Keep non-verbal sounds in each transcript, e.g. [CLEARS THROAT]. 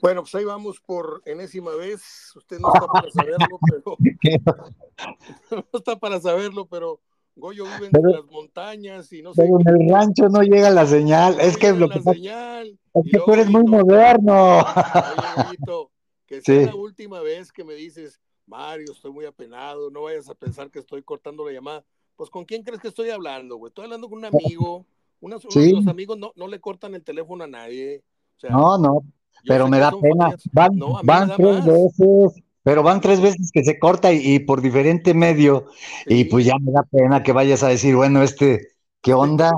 Bueno, pues ahí vamos por enésima vez. Usted no está para saberlo, [LAUGHS] pero. [LAUGHS] no está para saberlo, pero Goyo vive en las montañas y no sé. Pero en el rancho no llega la señal. es que lo que señal. Es que tú eres muy moderno. que sea la última vez que me dices, Mario, estoy muy apenado, no vayas a pensar que estoy cortando la llamada. Pues, ¿con quién crees que estoy hablando, güey? Estoy hablando con un [LAUGHS] amigo. Unos, los amigos no, no, le cortan el teléfono a nadie. no, no, pero me da pena. Van, van tres veces, pero van tres veces que se corta y, por diferente medio. Y pues ya me da pena que vayas a decir, bueno, este, ¿qué onda?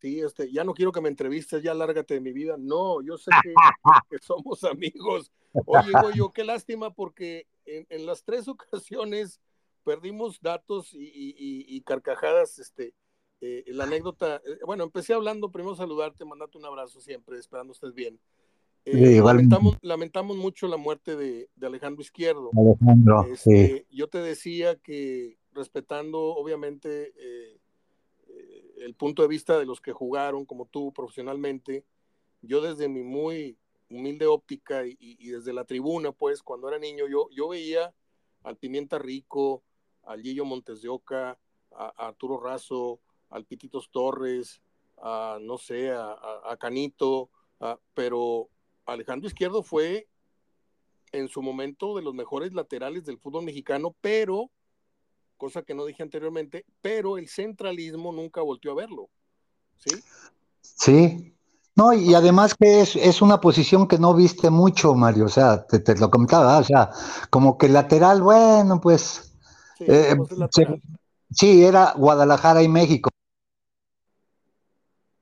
Sí, este, ya no quiero que me entrevistes, ya lárgate de mi vida. No, yo sé que, [LAUGHS] somos amigos. Oye, yo qué lástima porque en, las tres ocasiones perdimos datos y, carcajadas, este, eh, la anécdota, eh, bueno, empecé hablando, primero saludarte, mandarte un abrazo siempre, esperando estés bien. Eh, lamentamos, mucho la muerte de, Alejandro Izquierdo. Alejandro, este, Yo te decía que respetando, obviamente, el punto de vista de los que jugaron, como tú, profesionalmente, yo desde mi muy humilde óptica y, desde la tribuna, pues, cuando era niño, yo, yo veía al Pimienta Rico, al Gillo Montes de Oca, a, Arturo Razo, al Pititos Torres, a, no sé, a, Canito, pero Alejandro Izquierdo fue en su momento de los mejores laterales del fútbol mexicano, pero, cosa que no dije anteriormente, pero el centralismo nunca volvió a verlo. ¿Sí? Sí, no, y además que es, es, una posición que no viste mucho, Mario, o sea, te, lo comentaba, o sea, como que lateral, bueno, pues... Sí, eh, sí, era Guadalajara y México.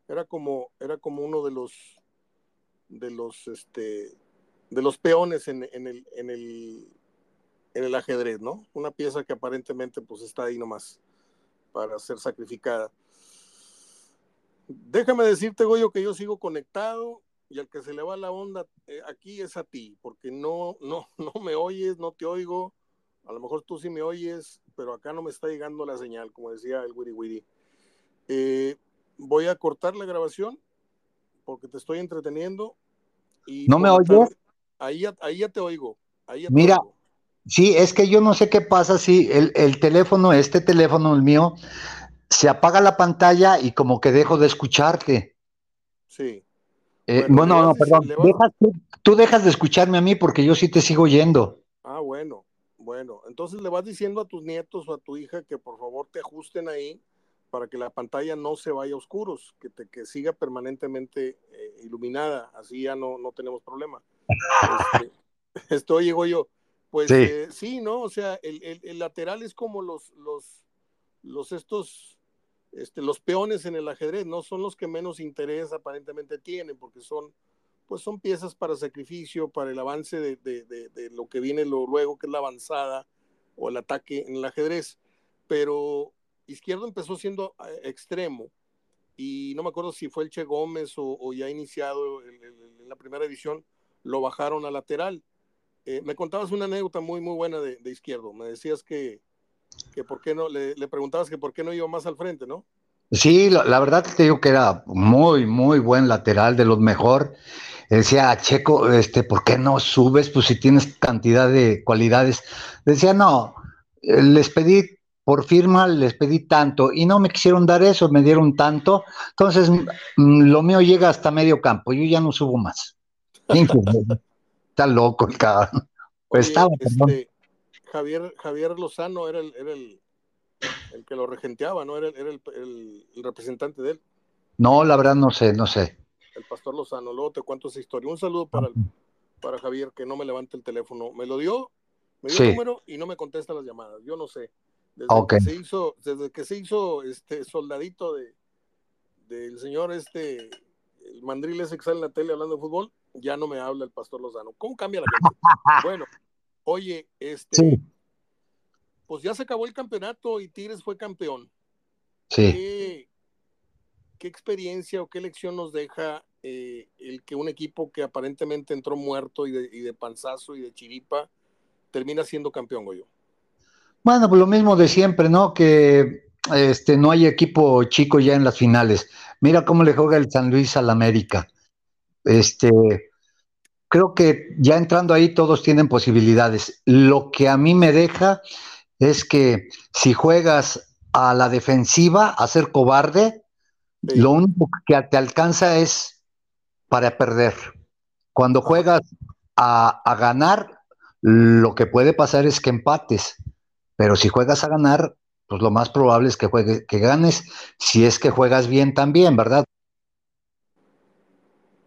Era como, era como uno de los, de los, este, de los peones en, el, en, el, en el ajedrez, ¿no? Una pieza que aparentemente pues está ahí nomás para ser sacrificada. Déjame decirte, Goyo, que yo sigo conectado y al que se le va la onda eh, aquí es a ti, porque no, no, [LAUGHS] no me oyes, no te oigo. A lo mejor tú sí me oyes, pero acá no me está llegando la señal, como decía el Wiri Wiri. Eh, voy a cortar la grabación porque te estoy entreteniendo. Y ¿No me oyes? Ahí, ahí ya te oigo. Mira, sí, es que yo no sé qué pasa si el, el teléfono, este teléfono, el mío, se apaga la pantalla y como que dejo de escucharte. Sí. Eh, bueno, no, perdón. tú, dejas de escucharme a mí porque yo sí te sigo oyendo. Ah, bueno, bueno. Entonces le vas diciendo a tus nietos o a tu hija que por favor te ajusten ahí para que la pantalla no se vaya a oscuros, que, te, que siga permanentemente eh, iluminada. Así ya no, no tenemos problema. Este, [LAUGHS] esto llegó yo. Pues sí. Eh, sí, ¿no? O sea, el, el, el, lateral es como los, los, los estos este, los peones en el ajedrez no son los que menos interés aparentemente tienen, porque son, pues son piezas para sacrificio, para el avance de, lo que viene luego, que es la avanzada o el ataque en el ajedrez. Pero Izquierdo empezó siendo eh, extremo y no me acuerdo si fue el Che Gómez o, ya iniciado en la primera edición, lo bajaron a lateral. Eh, me contabas una anécdota muy, muy buena de, Izquierdo. Me decías que, que por qué no, le, preguntabas que por qué no iba más al frente, ¿no? Sí, la, verdad te digo que era muy, muy buen lateral, de los mejor. Decía, Checo, este, ¿por qué no subes? Pues si tienes cantidad de cualidades. Decía, no, eh, les pedí por firma, les pedí tanto y no me quisieron dar eso, me dieron tanto. Entonces, mm, lo mío llega hasta medio campo, yo ya no subo más. [LAUGHS] Está loco el cabrón. Pues estaba, este, Javier, Javier Lozano era el, era el, el que lo regenteaba, ¿no? Era, era el, el, representante de él. No, la verdad no sé, no sé. El pastor Lozano, luego te cuento esa historia. Un saludo para, para Javier, que no me levante el teléfono. Me lo dio, me dio el número y no me contesta las llamadas. Yo no sé. Desde que se hizo, desde que se hizo este soldadito de del señor este el mandril ese que sale en la tele hablando de fútbol, ya no me habla el pastor Lozano. ¿Cómo cambia la gente? [LAUGHS] bueno, Oye, este, pues ya se acabó el campeonato y Tigres fue campeón. Sí. ¿Qué, experiencia o qué lección nos deja eh, el que un equipo que aparentemente entró muerto y de, panzazo y de chiripa termina siendo campeón, Goyo? Bueno, pues lo mismo de siempre, ¿no? Que este, no hay equipo chico ya en las finales. Mira cómo le juega el San Luis al América. Este, creo que ya entrando ahí todos tienen posibilidades. Lo que a mí me deja es que si juegas a la defensiva, a ser cobarde, lo único que te alcanza es para perder. Cuando juegas a, a, ganar, lo que puede pasar es que empates. Pero si juegas a ganar, pues lo más probable es que, juegue, que ganes, si es que juegas bien también, ¿verdad?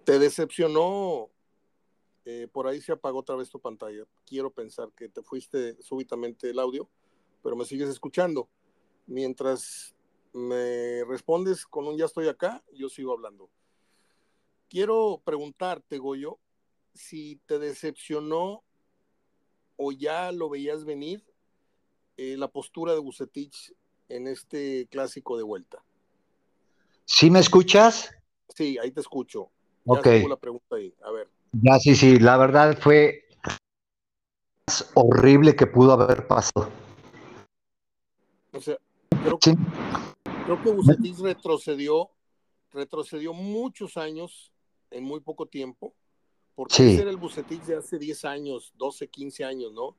¿Te decepcionó? Eh, por ahí se apagó otra vez tu pantalla. Quiero pensar que te fuiste súbitamente el audio, pero me sigues escuchando. Mientras me respondes con un ya estoy acá, yo sigo hablando. Quiero preguntarte, Goyo, si te decepcionó o ya lo veías venir eh, la postura de Bucetich en este clásico de vuelta. ¿Sí me escuchas? Sí, ahí te escucho. Ya ok. la pregunta ahí. A ver. Ya, sí, sí. La verdad fue más horrible que pudo haber pasado. O sea, creo, sí. creo que Bucetich retrocedió, retrocedió muchos años en muy poco tiempo, porque sí. ese era el Bucetich de hace 10 años, 12, 15 años, ¿no?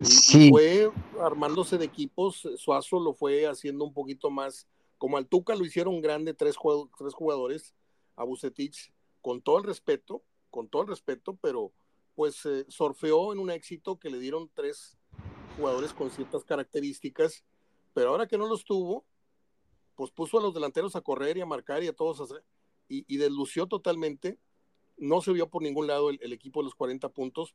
Sí. fue armándose de equipos, Suazo lo fue haciendo un poquito más, como al Tuca lo hicieron grande tres, tres jugadores, a Bucetich, con todo el respeto, con todo el respeto, pero pues eh, sorfeó en un éxito que le dieron tres jugadores con ciertas características, pero ahora que no los tuvo, pues puso a los delanteros a correr y a marcar y a todos a hacer, y, y deslució totalmente, no se vio por ningún lado el, el equipo de los 40 puntos,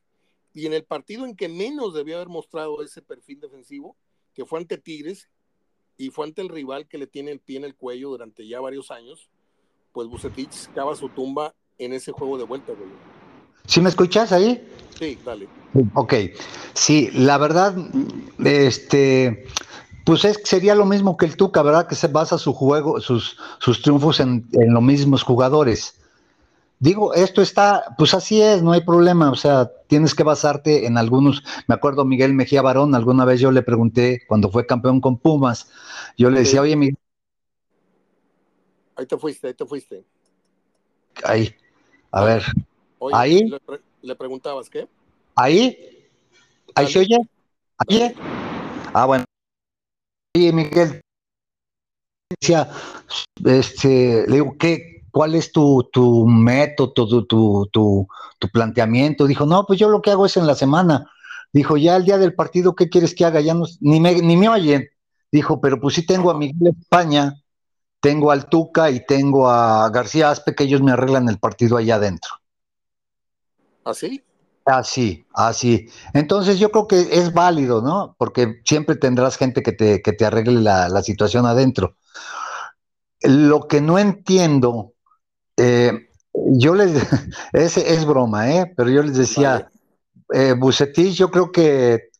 y en el partido en que menos debió haber mostrado ese perfil defensivo, que fue ante Tigres y fue ante el rival que le tiene el pie en el cuello durante ya varios años, pues Bucetich cava su tumba en ese juego de vuelta, güey. ¿Sí me escuchas ahí? Sí, dale. Ok, sí, la verdad, este, pues es, sería lo mismo que el Tuca, ¿verdad? Que se basa su juego, sus, sus triunfos en, en los mismos jugadores. Digo, esto está, pues así es, no hay problema, o sea, tienes que basarte en algunos, me acuerdo Miguel Mejía Barón, alguna vez yo le pregunté, cuando fue campeón con Pumas, yo le decía, oye Miguel. Ahí te fuiste, ahí te fuiste. Ahí, a ver, oye, ahí. Le, pre le, preguntabas, ¿qué? Ahí, ahí se oye, ahí. Ah, bueno. Oye Miguel, decía, este, le digo, ¿qué? ¿Cuál es tu, tu método, tu, tu, tu, tu, planteamiento? Dijo, no, pues yo lo que hago es en la semana. Dijo, ya el día del partido, ¿qué quieres que haga? Ya no, ni, me, ni me oyen. Dijo, pero pues sí tengo a Miguel España, tengo al Tuca y tengo a García Aspe, que ellos me arreglan el partido allá adentro. ¿Así? Así, así. Entonces yo creo que es válido, ¿no? Porque siempre tendrás gente que te, que te arregle la, la situación adentro. Lo que no entiendo eh, yo les, [LAUGHS] es, es broma, ¿eh? pero yo les decía, vale. eh, Bucetich, yo creo que,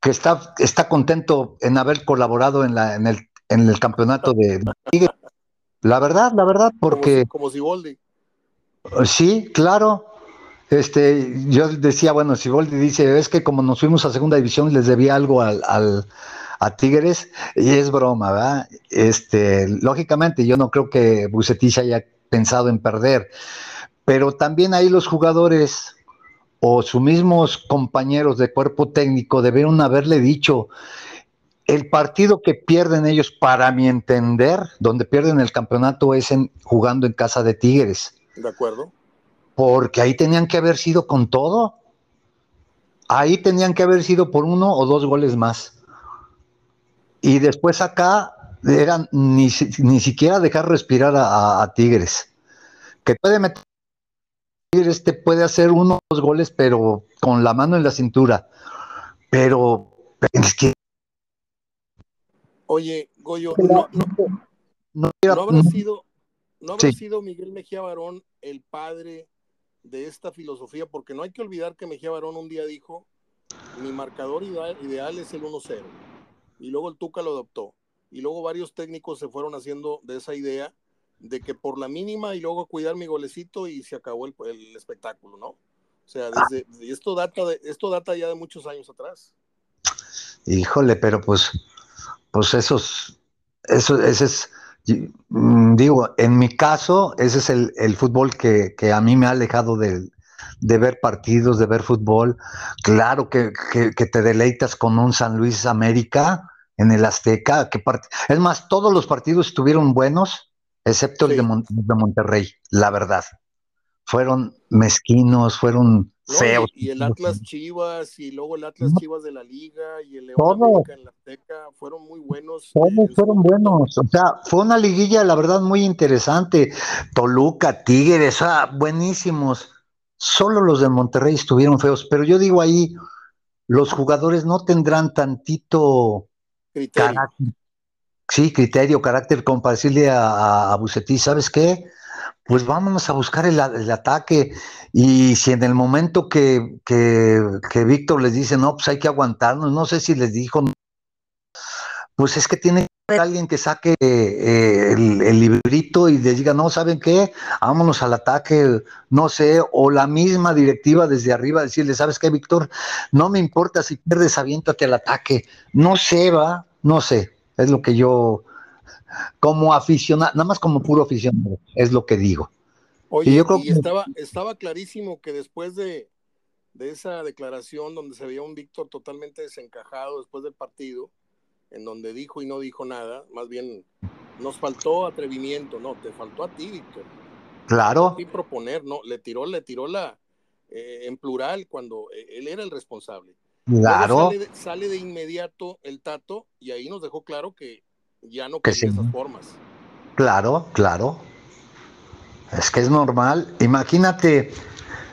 que está, está contento en haber colaborado en, la, en, el, en el campeonato de, de La verdad, la verdad, porque... Como, Siboldi. Sí, claro. Este, yo decía, bueno, Siboldi dice, es que como nos fuimos a segunda división les debía algo al, al a Tigres, y es broma, ¿verdad? Este, lógicamente, yo no creo que Bucetich haya pensado en perder. Pero también ahí los jugadores o sus mismos compañeros de cuerpo técnico debieron haberle dicho, el partido que pierden ellos, para mi entender, donde pierden el campeonato es en, jugando en casa de Tigres. De acuerdo. Porque ahí tenían que haber sido con todo. Ahí tenían que haber sido por uno o dos goles más. Y después acá era ni, ni siquiera dejar respirar a, a, Tigres. Que puede meter Tigres, te puede hacer unos goles, pero con la mano en la cintura. Pero es que. Oye, Goyo, no, no, no, no habrá sido, no habrá sí. sido Miguel Mejía Barón el padre de esta filosofía, porque no hay que olvidar que Mejía Barón un día dijo: Mi marcador ideal, ideal es el 1-0. Y luego el Tuca lo adoptó y luego varios técnicos se fueron haciendo de esa idea de que por la mínima y luego cuidar mi golecito y se acabó el, el espectáculo, ¿no? O sea, desde, esto, data de, esto data ya de muchos años atrás. Híjole, pero pues, pues esos, eso, ese es, digo, en mi caso, ese es el, el fútbol que, que, a mí me ha alejado del, de ver partidos, de ver fútbol. Claro que, te deleitas con un San Luis América en el Azteca. Que es más, todos los partidos estuvieron buenos, excepto el de, de Monterrey, la verdad. Fueron mezquinos, fueron feos. Y, el Atlas Chivas, y luego el Atlas Chivas de la Liga, y el León América en la Azteca, fueron muy buenos. Todos eh, fueron buenos, o sea, fue una liguilla, la verdad, muy interesante. Toluca, Tigres, ah, buenísimos. Solo los de Monterrey estuvieron feos, pero yo digo ahí, los jugadores no tendrán tantito criterio. Sí, criterio, carácter, como para decirle a, a Bucetí, ¿sabes qué? pues vámonos a buscar el, ataque. Y si en el momento que, que, Víctor les dice, no, pues hay que aguantarnos, no sé si les dijo, pues es que tiene que haber alguien que saque eh, el, librito y les diga, no, ¿saben qué? Vámonos al ataque, no sé, o la misma directiva desde arriba decirle, ¿sabes qué, Víctor? No me importa si pierdes, aviéntate al ataque. No sé, va, no sé, es lo que yo como aficionado, nada más como puro aficionado, es lo que digo. Oye, yo creo y estaba, estaba clarísimo que después de, esa declaración donde se veía un Víctor totalmente desencajado después del partido, en donde dijo y no dijo nada, más bien nos faltó atrevimiento, no, te faltó a ti, Víctor. Claro. Y proponer, no, le tiró, le tiró la eh, en plural cuando eh, él era el responsable. Claro. Sale sale de, inmediato el Tato y ahí nos dejó claro que ya no que esas formas. Claro, claro. Es que es normal. Imagínate,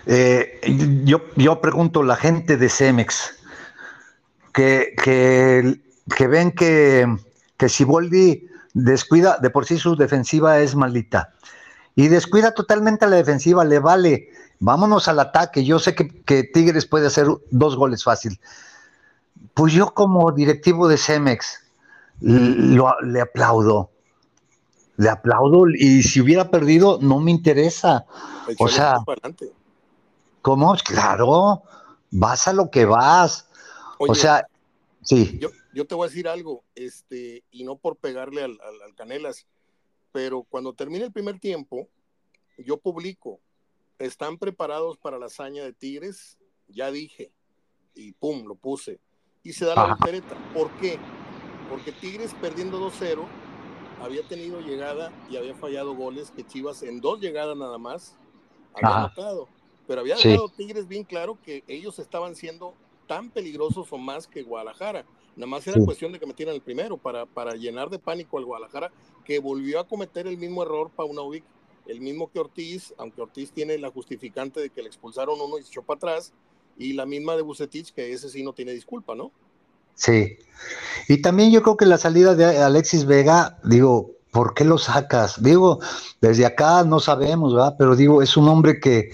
eh, yo, yo pregunto, la gente de Cemex, que, que, ven que, que Siboldi descuida, de por sí su defensiva es maldita, y descuida totalmente a la defensiva, le vale, vámonos al ataque, yo sé que, que Tigres puede hacer dos goles fácil. Pues yo como directivo de Cemex, le aplaudo. Le aplaudo y si hubiera perdido no me interesa. o sea, ¿cómo? Claro, vas a lo que vas. o sea, sí. Yo, te voy a decir algo, este, y no por pegarle al, al Canelas, pero cuando termine el primer tiempo, yo publico, ¿están preparados para la hazaña de Tigres? Ya dije, y pum, lo puse. Y se da la voltereta. ¿Por qué? porque Tigres perdiendo 2-0 había tenido llegada y había fallado goles que Chivas en dos llegadas nada más había anotado. Pero había dejado Tigres bien claro que ellos estaban siendo tan peligrosos o más que Guadalajara. Nada más era cuestión de que metieran el primero para, para llenar de pánico al Guadalajara, que volvió a cometer el mismo error Paunovic, el mismo que Ortiz, aunque Ortiz tiene la justificante de que le expulsaron uno y se echó para atrás, y la misma de Bucetich, que ese sí no tiene disculpa, ¿no? Sí. Y también yo creo que la salida de Alexis Vega, digo, ¿por qué lo sacas? Digo, desde acá no sabemos, ¿verdad? Pero digo, es un hombre que,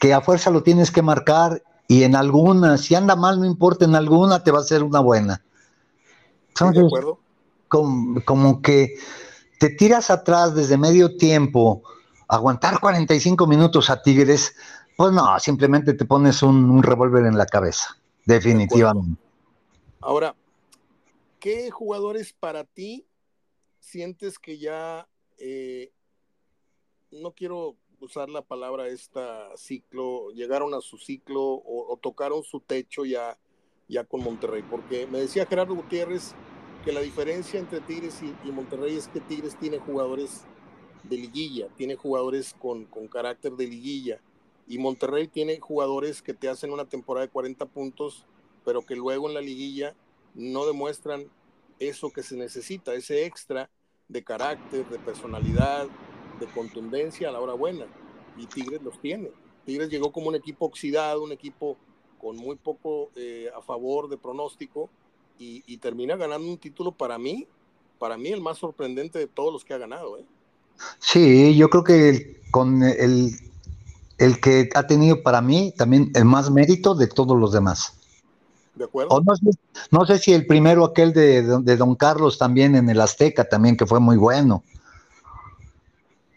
que, a fuerza lo tienes que marcar y en alguna, si anda mal, no importa, en alguna te va a ser una buena. Entonces, de acuerdo? Como, como, que te tiras atrás desde medio tiempo, aguantar 45 minutos a Tigres, pues no, simplemente te pones un, un revólver en la cabeza, definitivamente. Ahora, ¿qué jugadores para ti sientes que ya, eh, no quiero usar la palabra esta ciclo, llegaron a su ciclo o, tocaron su techo ya, ya con Monterrey? Porque me decía Gerardo Gutiérrez que la diferencia entre Tigres y, Monterrey es que Tigres tiene jugadores de liguilla, tiene jugadores con, con carácter de liguilla y Monterrey tiene jugadores que te hacen una temporada de 40 puntos pero que luego en la liguilla no demuestran eso que se necesita, ese extra de carácter, de personalidad, de contundencia a la hora buena. Y Tigres los tiene. Tigres llegó como un equipo oxidado, un equipo con muy poco eh, a favor de pronóstico y, termina ganando un título para mí, para mí el más sorprendente de todos los que ha ganado. ¿eh? Sí, yo creo que con el, el que ha tenido para mí también el más mérito de todos los demás. ¿De acuerdo? no, sé, si el primero, aquel de, Don Carlos también en el Azteca, también que fue muy bueno.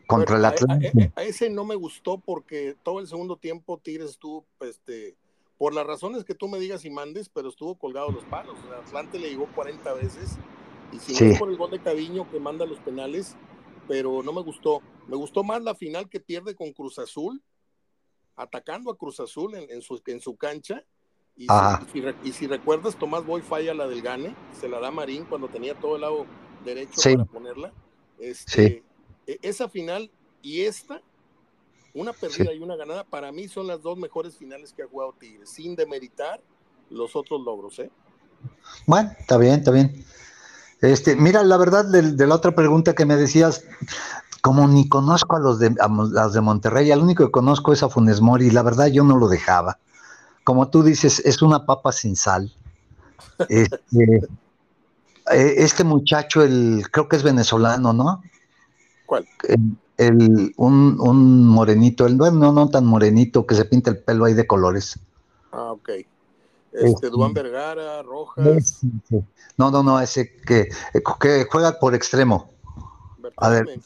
Contra el Atlante. A, ese no me gustó porque todo el segundo tiempo Tigres estuvo, este, por las razones que tú me digas y mandes, pero estuvo colgado los palos. El Atlante le llegó 40 veces y si no es por el gol de Caviño que manda los penales, pero no me gustó. Me gustó más la final que pierde con Cruz Azul atacando a Cruz Azul en, su, en su cancha. Y si, recuerdas, Tomás Boy falla la del Gane, se la da Marín cuando tenía todo el lado derecho para ponerla. Este, e, esa final y esta, una perdida y una ganada, para mí son las dos mejores finales que ha jugado Tigres, sin demeritar los otros logros. ¿eh? Bueno, está bien, está bien. Este, mira, la verdad de, la otra pregunta que me decías, como ni conozco a los de, las de Monterrey, al único que conozco es a Funes Mori, y la verdad yo no lo dejaba. Como tú dices, es una papa sin sal. Este, [LAUGHS] eh, este muchacho, el, creo que es venezolano, ¿no? ¿Cuál? El, un, un, morenito, el, no, no tan morenito, que se pinta el pelo ahí de colores. Ah, ok. Este, Duan Vergara, Rojas. No, no, no, ese que, que juega por extremo. A ver.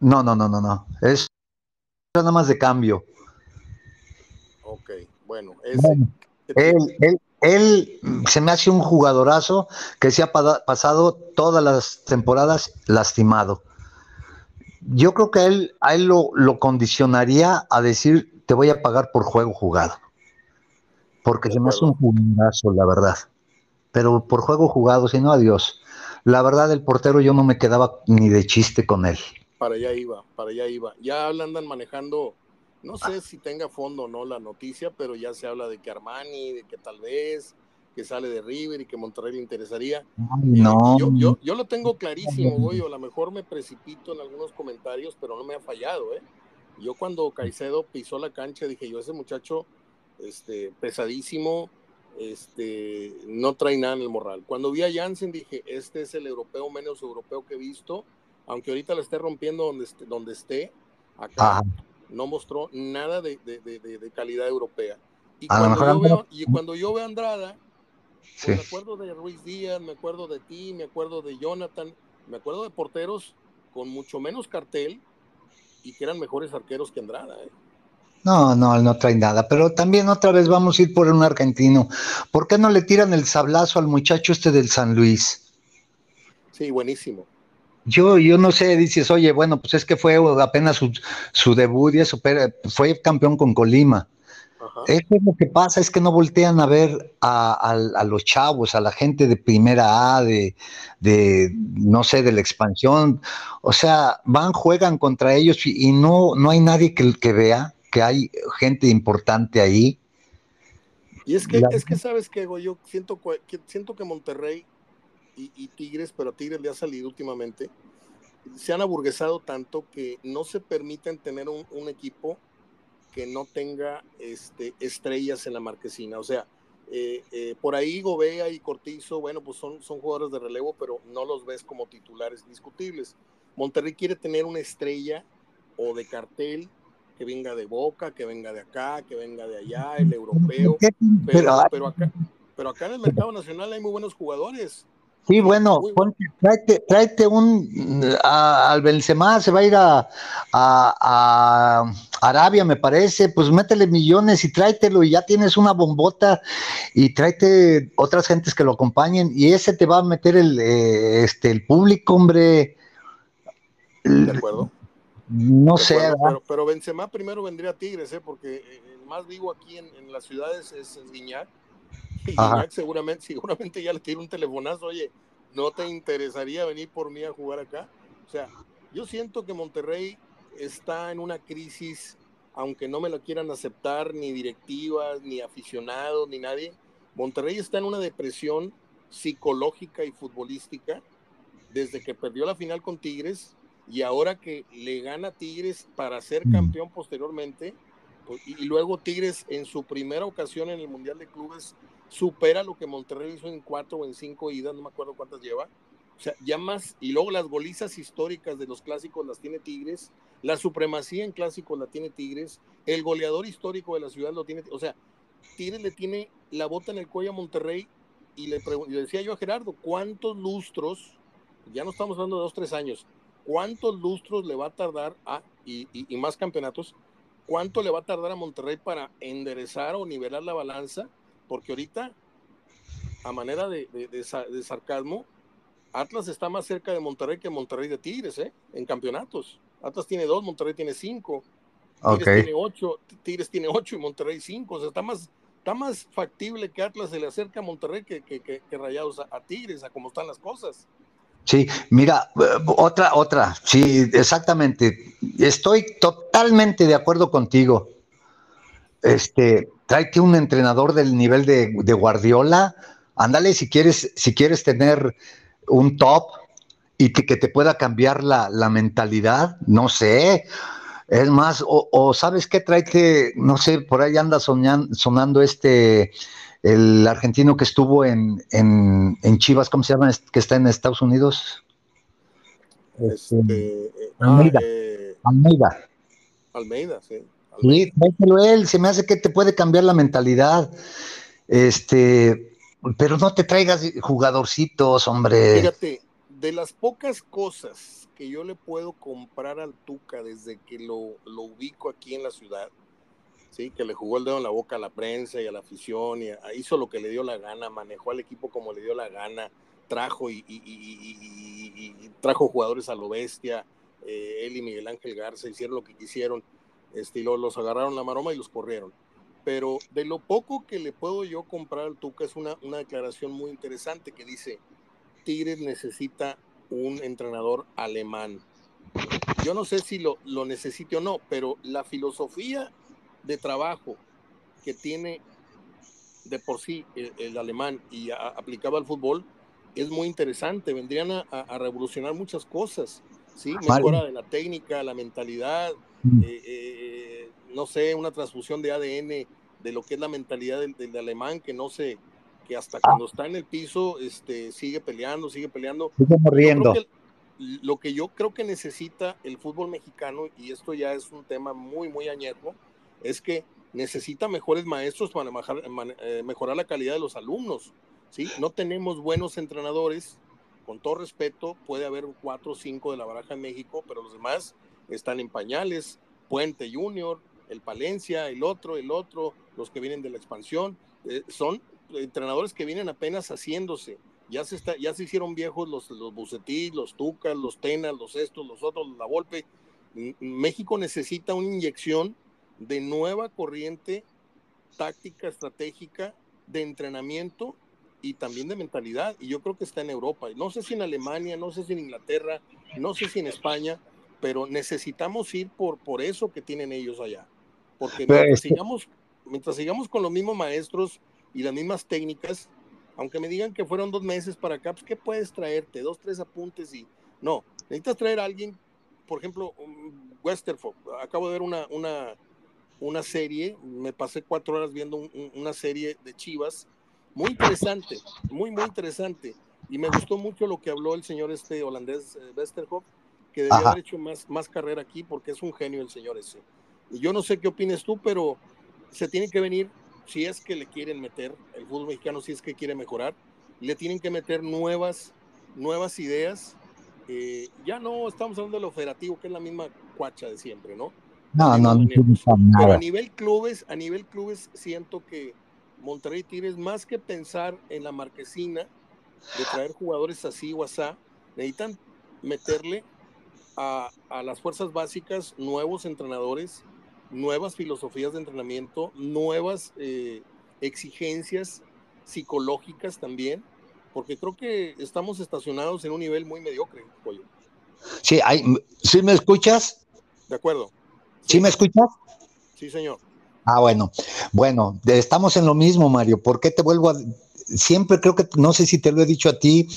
No, no, no, no, no. Es nada más de cambio. Ok, bueno, ese. él, él, él se me hace un jugadorazo que se ha pasado todas las temporadas lastimado. Yo creo que él, a él lo, lo condicionaría a decir, te voy a pagar por juego jugado porque se me hace un jugadorazo, la verdad. Pero por juego jugado, si no, adiós. La verdad, el portero yo no me quedaba ni de chiste con él. Para allá iba, para allá iba. Ya andan manejando, no sé si tenga fondo o no la noticia, pero ya se habla de que Armani, de que tal vez, que sale de River y que Monterrey le interesaría. no. Yo, yo, lo tengo clarísimo, güey, a lo mejor me precipito en algunos comentarios, pero no me ha fallado, ¿eh? Yo cuando Caicedo pisó la cancha dije, yo ese muchacho este, pesadísimo, este, no trae nada en el morral. Cuando vi a Jansen dije, este es el europeo menos europeo que he visto, aunque ahorita lo esté rompiendo donde esté, donde esté acá no mostró nada de, calidad europea. Y cuando, yo veo, y cuando yo veo a Andrada, pues me acuerdo de Ruiz Díaz, me acuerdo de ti, me acuerdo de Jonathan, me acuerdo de porteros con mucho menos cartel y que eran mejores arqueros que Andrada. ¿eh? No, no, no trae nada. Pero también otra vez vamos a ir por un argentino. ¿Por qué no le tiran el sablazo al muchacho este del San Luis? Sí, buenísimo. Yo, yo no sé, dices, oye, bueno, pues es que fue apenas su, su debut y eso, pero fue campeón con Colima. Eso es lo que pasa, es que no voltean a ver a, los chavos, a la gente de primera A, de, de, no sé, de la expansión. O sea, van, juegan contra ellos y, no, no hay nadie que, que vea que hay gente importante ahí. Y es que, es que sabes que yo siento que, siento que Monterrey y, Tigres, pero a Tigres le ha salido últimamente, se han aburguesado tanto que no se permiten tener un, equipo que no tenga este, estrellas en la marquesina. O sea, eh, eh, por ahí Gobea y Cortizo, bueno, pues son, son jugadores de relevo, pero no los ves como titulares discutibles. Monterrey quiere tener una estrella o de cartel que venga de Boca, que venga de acá, que venga de allá, el europeo. Pero, acá, pero acá en el mercado nacional hay muy buenos jugadores. Sí, bueno, tráete, un al Benzema se va a ir a, a, Arabia, me parece, pues métele millones y tráetelo y ya tienes una bombota y tráete otras gentes que lo acompañen y ese te va a meter el, eh, este, el público, hombre. De acuerdo. No sé. pero, pero, Benzema primero vendría a Tigres, ¿eh? porque el más vivo aquí en, en las ciudades es, Guiñac. [LAUGHS] Y seguramente, seguramente ya le tiene un telefonazo, oye, ¿no te interesaría venir por mí a jugar acá? O sea, yo siento que Monterrey está en una crisis, aunque no me lo quieran aceptar ni directivas, ni aficionados, ni nadie. Monterrey está en una depresión psicológica y futbolística desde que perdió la final con Tigres y ahora que le gana Tigres para ser mm. campeón posteriormente, pues, y, luego Tigres en su primera ocasión en el Mundial de Clubes supera lo que Monterrey hizo en cuatro o en cinco idas, no me acuerdo cuántas lleva. O sea, ya más, y luego las golizas históricas de los clásicos las tiene Tigres, la supremacía en clásicos la tiene Tigres, el goleador histórico de la ciudad lo tiene, o sea, Tigres le tiene la bota en el cuello a Monterrey y le, decía yo a Gerardo, ¿cuántos lustros? Ya no estamos hablando de dos, tres años, cuántos lustros le va a tardar a, y, más campeonatos, cuánto le va a tardar a Monterrey para enderezar o nivelar la balanza, porque ahorita, a manera de, sarcasmo, Atlas está más cerca de Monterrey que Monterrey de Tigres, ¿eh? En campeonatos. Atlas tiene dos, Monterrey tiene cinco. Tigres tiene ocho, Tigres tiene ocho y Monterrey cinco, o sea, está más, está más factible que Atlas se le acerque a Monterrey que, que, Rayados a, Tigres, a cómo están las cosas. Sí, mira, otra, otra, sí, exactamente. Estoy totalmente de acuerdo contigo. Este, tráete un entrenador del nivel de, de Guardiola, ándale si quieres, si quieres tener un top y que, te pueda cambiar la, mentalidad, no sé. Es más, o, sabes qué, tráete, no sé, por ahí anda sonando este, el argentino que estuvo en, en, Chivas, ¿cómo se llama? Que está en Estados Unidos. Este, eh, Almeida. Ah, eh, Almeida. Almeida, sí. Sí, él, se me hace que te puede cambiar la mentalidad. Este, pero no te traigas jugadorcitos, hombre. Fíjate, de las pocas cosas que yo le puedo comprar al Tuca desde que lo, lo ubico aquí en la ciudad, ¿sí? que le jugó el dedo en la boca a la prensa y a la afición, y hizo lo que le dio la gana, manejó al equipo como le dio la gana, trajo y, trajo jugadores a lo bestia, eh, él y Miguel Ángel Garza hicieron lo que quisieron, este, los agarraron la maroma y los corrieron. Pero de lo poco que le puedo yo comprar al Tuca es una, una declaración muy interesante que dice, Tigres necesita un entrenador alemán. Yo no sé si lo, lo necesite o no, pero la filosofía de trabajo que tiene de por sí el, alemán y aplicado al fútbol es muy interesante. Vendrían a, revolucionar muchas cosas, ¿sí? Mejora de la técnica, la mentalidad. Eh, eh, no sé, una transfusión de ADN de lo que es la mentalidad del alemán que no se que hasta cuando está en el piso este, sigue peleando, sigue peleando. Sigue morriendo. lo que yo creo que necesita el fútbol mexicano, y esto ya es un tema muy, muy añejo, es que necesita mejores maestros para eh, mejorar la calidad de los alumnos. ¿sí? No tenemos buenos entrenadores, con todo respeto, puede haber cuatro o cinco de la baraja en México, pero los demás están en pañales, Puente Junior, el Palencia, el otro, el otro, los que vienen de la expansión, eh, son entrenadores que vienen apenas haciéndose. Ya se, está, ya se hicieron viejos los, los Bucetí, los Tucas, los Tenas, los estos, los otros, la Volpe. México necesita una inyección de nueva corriente táctica, estratégica, de entrenamiento y también de mentalidad. Y yo creo que está en Europa. No sé si en Alemania, no sé si en Inglaterra, no sé si en España, pero necesitamos ir por, por eso que tienen ellos allá. Porque mientras sigamos, mientras sigamos con los mismos maestros y las mismas técnicas, aunque me digan que fueron dos meses para acá, pues ¿qué puedes traerte? Dos, tres apuntes y no, necesitas traer a alguien, por ejemplo, Westerford, acabo de ver una, una, una serie, me pasé cuatro horas viendo una serie de Chivas, muy interesante, muy, muy interesante, y me gustó mucho lo que habló el señor este holandés eh, Que debería haber hecho más, más carrera aquí porque es un genio el señor ese. Y yo no sé qué opines tú, pero se tiene que venir si es que le quieren meter, el fútbol mexicano si es que quiere mejorar, le tienen que meter nuevas, nuevas ideas. Eh, ya no estamos hablando de lo operativo, que es la misma cuacha de siempre, ¿no? No, no, no, Pero a nivel clubes, a nivel clubes siento que Monterrey Tigres, más que pensar en la marquesina de traer jugadores así o asá, necesitan meterle a, a las fuerzas básicas nuevos entrenadores, nuevas filosofías de entrenamiento, nuevas eh, exigencias psicológicas también, porque creo que estamos estacionados en un nivel muy mediocre, Pollo. Sí, hay, ¿sí me escuchas? De acuerdo. ¿Sí, me escuchas? Sí, señor. Ah, bueno. Bueno, estamos en lo mismo, Mario. ¿Por qué te vuelvo a siempre creo que, no sé si te lo he dicho a ti,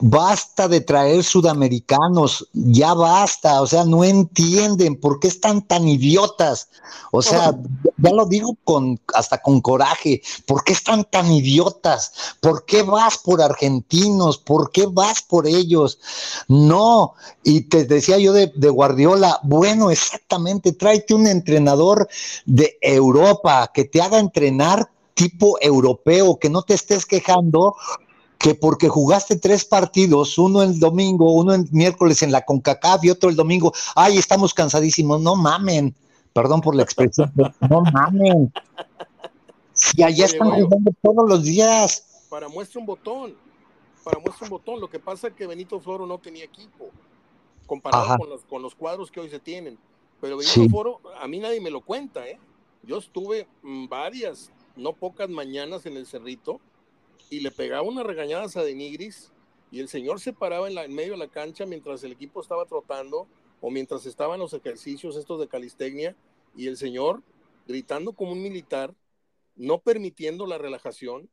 basta de traer sudamericanos, ya basta, o sea, no entienden por qué están tan idiotas. O sea, ya lo digo con hasta con coraje, ¿por qué están tan idiotas? ¿Por qué vas por argentinos? ¿Por qué vas por ellos? No, y te decía yo de, de Guardiola, bueno, exactamente, tráete un entrenador de Europa que te haga entrenar tipo europeo, que no te estés quejando que porque jugaste tres partidos, uno el domingo, uno el miércoles en la CONCACAF y otro el domingo, ay, estamos cansadísimos, no mamen, perdón por la expresión, no mamen. Si allá están jugando todos los días. Para muestra un botón, para muestra un botón, lo que pasa es que Benito Floro no tenía equipo, comparado con los, con los cuadros que hoy se tienen. Pero Benito Floro, a mí nadie me lo cuenta, ¿eh? Yo estuve varias, no pocas mañanas en el Cerrito y le pegaba unas regañadas a Denigris y el señor se paraba en, la, en medio de la cancha mientras el equipo estaba trotando o mientras estaban los ejercicios estos de calistecnia y el señor gritando como un militar, no permitiendo la relajación,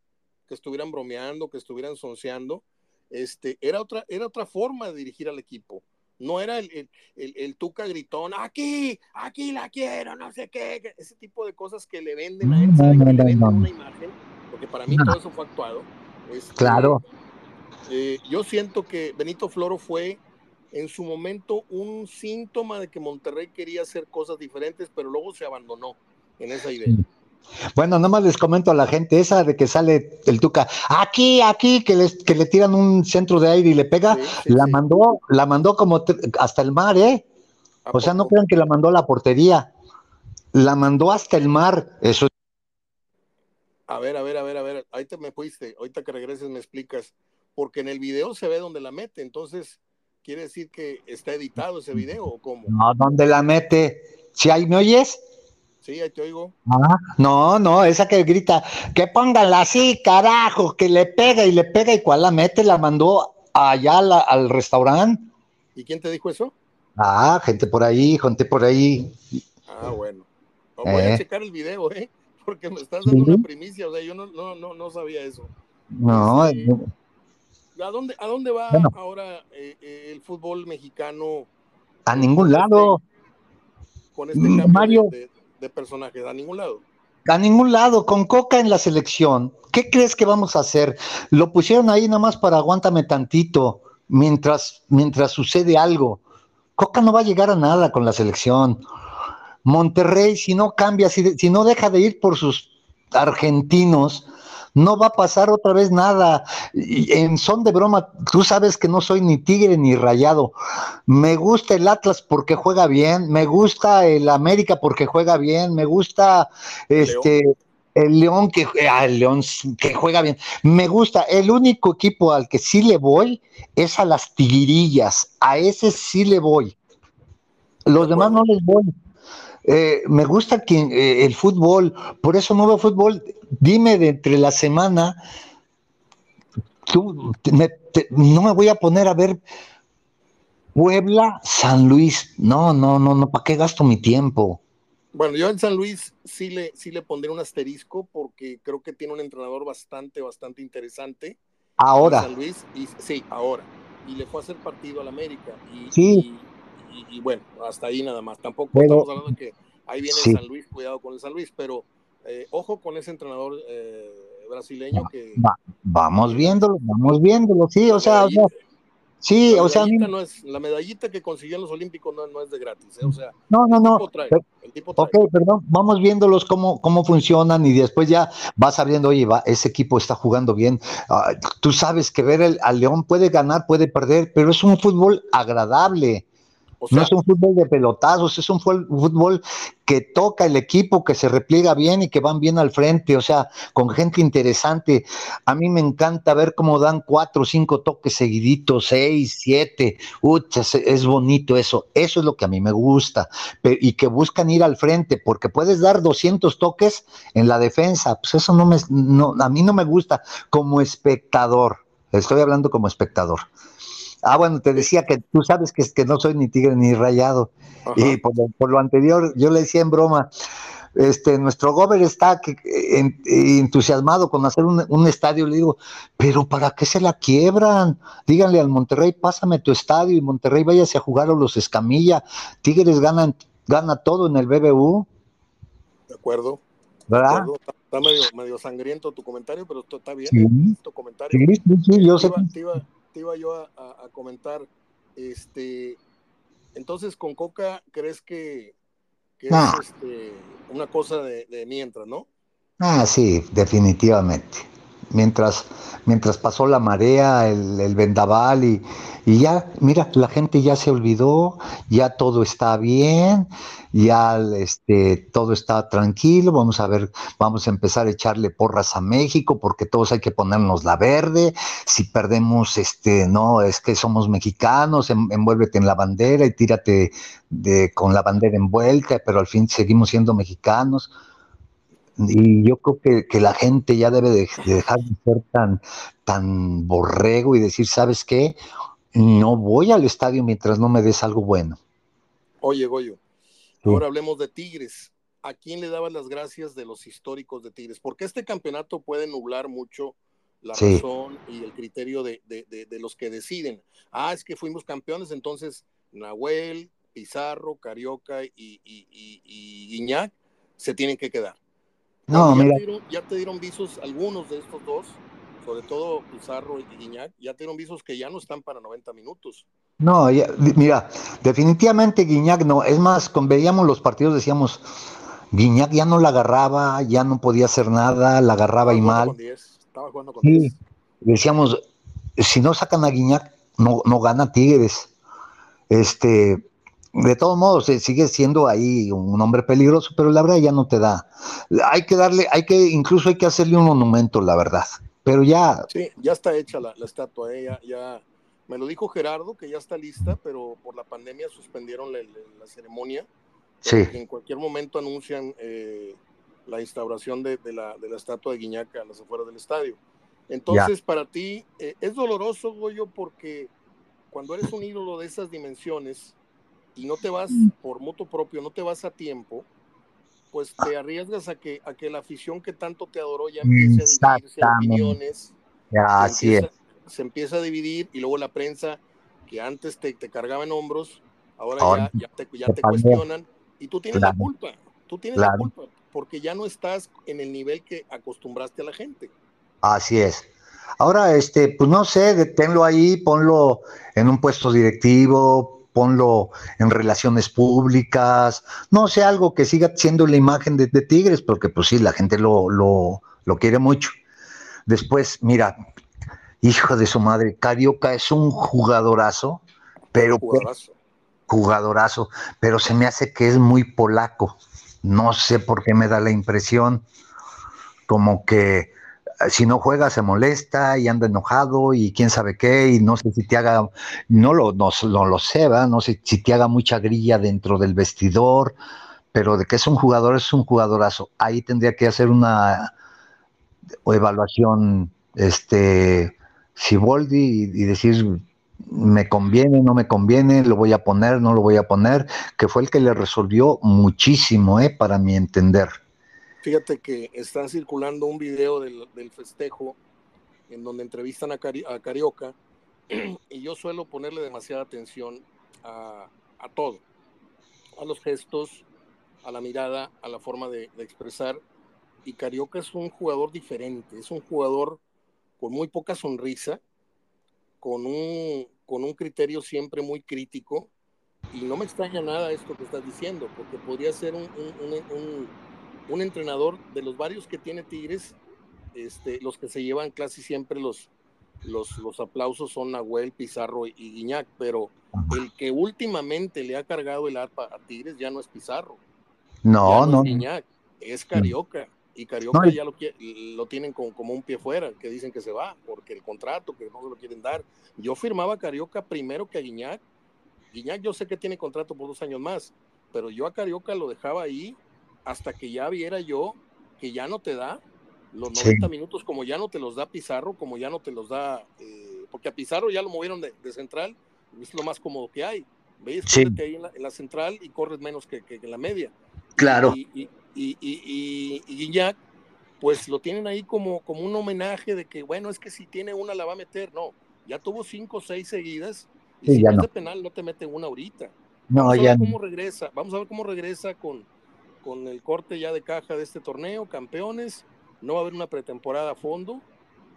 que estuvieran bromeando, que estuvieran sonceando, este, era, otra, era otra forma de dirigir al equipo. No era el, el, el, Tuca gritón, aquí, aquí la quiero, no sé qué, ese tipo de cosas que le venden a él, que le venden una imagen, porque para mí todo eso fue actuado. Este, claro. Eh, yo siento que Benito Floro fue en su momento un síntoma de que Monterrey quería hacer cosas diferentes, pero luego se abandonó en esa idea. Bueno, nomás les comento a la gente esa de que sale el Tuca, aquí, aquí, que, les, que le tiran un centro de aire y le pega, la mandó, la mandó como hasta el mar, ¿eh? O sea, no crean que la mandó a la portería, la mandó hasta el mar, eso. A ver, a ver, a ver, a ver, ahorita me fuiste, ahorita que regreses me explicas, porque en el video se ve donde la mete, entonces, ¿quiere decir que está editado ese video o cómo? No, ¿dónde la mete? Si ahí me oyes. Sí, ahí te oigo. Ah, no, no, esa que grita, que póngala así, carajo, que le pega y le pega y cuál la mete, la mandó allá al restaurante. ¿Y quién te dijo eso? Ah, gente por ahí, gente por ahí. Ah, bueno. voy a eh. checar el video, ¿eh? Porque me estás dando una primicia, o sea, yo no, no, no, no sabía eso. No, este, ¿a, dónde, ¿A dónde va ahora eh, eh, el fútbol mexicano? A ningún este lado. con este cambio Mario, de, de personajes, a ningún lado. A ningún lado, con Coca en la selección. ¿Qué crees que vamos a hacer? Lo pusieron ahí nada más para aguántame tantito, mientras, mientras sucede algo. Coca no va a llegar a nada con la selección. Monterrey, si no cambia, si, si no deja de ir por sus argentinos, no va a pasar otra vez nada. En son de broma, tú sabes que no soy ni tigre ni rayado. Me gusta el Atlas porque juega bien, me gusta el América porque juega bien, me gusta este el León que ah, el León que juega bien. Me gusta, el único equipo al que sí le voy es a las Tigrillas, a ese sí le voy. Los demás no les voy. Eh, me gusta que, eh, el fútbol, por eso no veo fútbol. Dime de entre la semana, no me voy a poner a ver Puebla, San Luis. No, no, no, no, ¿para qué gasto mi tiempo? Bueno, yo en San Luis sí le, sí le pondré un asterisco porque creo que tiene un entrenador bastante, bastante interesante. Ahora. San Luis, y, sí, ahora. Y le fue a hacer partido al América. Y, sí y, bueno, hasta ahí nada más. Tampoco estamos hablando de que ahí viene el San Luis, cuidado con el San Luis, pero eh, ojo con ese entrenador eh, brasileño que... vamos viéndolo, vamos viéndolo, sí, o sea, sí, o sea... No es, la medallita que consiguió en los Olímpicos no, es de gratis, ¿eh? o sea... No, no, no. Ok, perdón, vamos viéndolos cómo, cómo funcionan y después ya vas sabiendo, oye, va, ese equipo está jugando bien. Ah, tú sabes que ver el, al León puede ganar, puede perder, pero es un fútbol agradable no es un fútbol de pelotazos, es un fútbol que toca el equipo, que se repliega bien y que van bien al frente, o sea, con gente interesante. A mí me encanta ver cómo dan cuatro o cinco toques seguiditos, seis, siete. es bonito eso. Eso es lo que a mí me gusta. y que buscan ir al frente, porque puedes dar 200 toques en la defensa. Pues eso no me, no, a mí no me gusta como espectador. Estoy hablando como espectador. Ah, bueno, te decía que tú sabes que, que no soy ni tigre ni rayado. Y por lo, anterior, yo le decía en broma, este, nuestro gober está entusiasmado con hacer un, estadio. Le digo, pero ¿para qué se la quiebran? Díganle al Monterrey, pásame tu estadio y Monterrey váyase a jugar a los Escamilla. Tigres ganan, gana todo en el BBU. De acuerdo. ¿Verdad? Está, medio, sangriento tu comentario, pero está bien. Tu comentario. Sí, sí, yo sé te iba yo a, comentar, este, entonces con Coca, ¿crees que, es este, una cosa de, mientras, no? Ah, sí, definitivamente. Mientras, mientras pasó la marea, el, vendaval y, y, ya, mira, la gente ya se olvidó, ya todo está bien, ya este, todo está tranquilo, vamos a ver, vamos a empezar a echarle porras a México porque todos hay que ponernos la verde, si perdemos, este, no, es que somos mexicanos, envuélvete en la bandera y tírate de, con la bandera envuelta, pero al fin seguimos siendo mexicanos y yo creo que, la gente ya debe de, dejar de ser tan, tan borrego y decir, ¿sabes qué? No voy al estadio mientras no me des algo bueno. Oye, Goyo, ahora hablemos de Tigres. ¿A quién le dabas las gracias de los históricos de Tigres? Porque este campeonato puede nublar mucho la razón y el criterio de, los que deciden. Ah, es que fuimos campeones, entonces Nahuel, Pizarro, Carioca y, y, y Guiñac se tienen que quedar. No, ya, Te dieron, ya te dieron visos algunos de estos dos, sobre todo Pizarro y Guiñac, ya te dieron visos que ya no están para 90 minutos. No, mira, definitivamente Guiñac no. Es más, cuando veíamos los partidos decíamos, Guiñac ya no la agarraba, ya no podía hacer nada, la agarraba y mal. estaba jugando con sí, decíamos, si no sacan a Guiñac, no, no gana Tigres. Este, de todos modos, eh, sigue siendo ahí un hombre peligroso, pero la verdad ya no te da. Hay que darle, hay que, incluso hay que hacerle un monumento, la verdad. Pero ya. Sí, ya está hecha la, estatua, eh, ya, me lo dijo Gerardo, que ya está lista, pero por la pandemia suspendieron la, ceremonia. Sí. En cualquier momento anuncian eh, la instauración de, la, estatua de Guiñaca a las afueras del estadio. Entonces, para ti, es doloroso, Goyo, porque cuando eres un ídolo de esas dimensiones, y no te vas mm. por moto propio, no te vas a tiempo, pues te arriesgas a que, a que la afición que tanto te adoró ya empiece a dividirse en opiniones. así es. Se empieza a dividir y luego la prensa que antes te, te cargaba en hombros, ahora, ya, te, ya te cuestionan y tú tienes la culpa, tú tienes la culpa porque ya no estás en el nivel que acostumbraste a la gente. Así es. Ahora, este, pues no sé, tenlo ahí, ponlo en un puesto directivo, ponlo en relaciones públicas, no sé, algo que siga siendo la imagen de, Tigres, porque pues sí, la gente lo, lo, quiere mucho. Después, mira, hijo de su madre, Carioca es un jugadorazo, pero jugadorazo. jugadorazo, pero se me hace que es muy polaco. No sé por qué me da la impresión como que si no juega se molesta y anda enojado y quién sabe qué, y no sé si te haga, no lo, no, lo sé, no sé si te haga mucha grilla dentro del vestidor, pero de que es un jugador, es un jugadorazo. Ahí tendría que hacer una evaluación, este, Siboldi y, y decir, me conviene, no me conviene, lo voy a poner, no lo voy a poner, que fue el que le resolvió muchísimo, ¿eh? para mi entender. Fíjate que están circulando un video del, festejo en donde entrevistan a, Carioca [CLEARS THROAT] y yo suelo ponerle demasiada atención a, todo, a los gestos, a la mirada, a la forma de, expresar. Y Carioca es un jugador diferente, es un jugador con muy poca sonrisa, con un, con un criterio siempre muy crítico. Y no me extraña nada esto que estás diciendo, porque podría ser un entrenador de los varios que tiene Tigres, este, los que se llevan casi siempre los, los, los aplausos son Nahuel, Pizarro y, Guiñac, pero el que últimamente le ha cargado el arpa a Tigres ya no es Pizarro. No, no. Es Guiñac, es Carioca. Y Carioca ya lo, lo tienen como, como, un pie fuera, que dicen que se va, porque el contrato, que no se lo quieren dar. Yo firmaba a Carioca primero que a Guiñac. Guiñac yo sé que tiene contrato por dos años más, pero yo a Carioca lo dejaba ahí hasta que ya viera yo que ya no te da los 90 minutos, como ya no te los da Pizarro, como ya no te los da, eh, porque a Pizarro ya lo movieron de, central, es lo más cómodo que hay. Ves, sí. ahí en la, central y corres menos que, en la media. Claro. Y, y, y, y, Guiñac, pues lo tienen ahí como, como un homenaje de que, bueno, es que si tiene una la va a meter. No, ya tuvo cinco o seis seguidas y si no es de penal no te mete una ahorita. No, vamos ya. A ver cómo regresa, vamos a ver cómo regresa con, con el corte ya de caja de este torneo, campeones, no va a haber una pretemporada a fondo,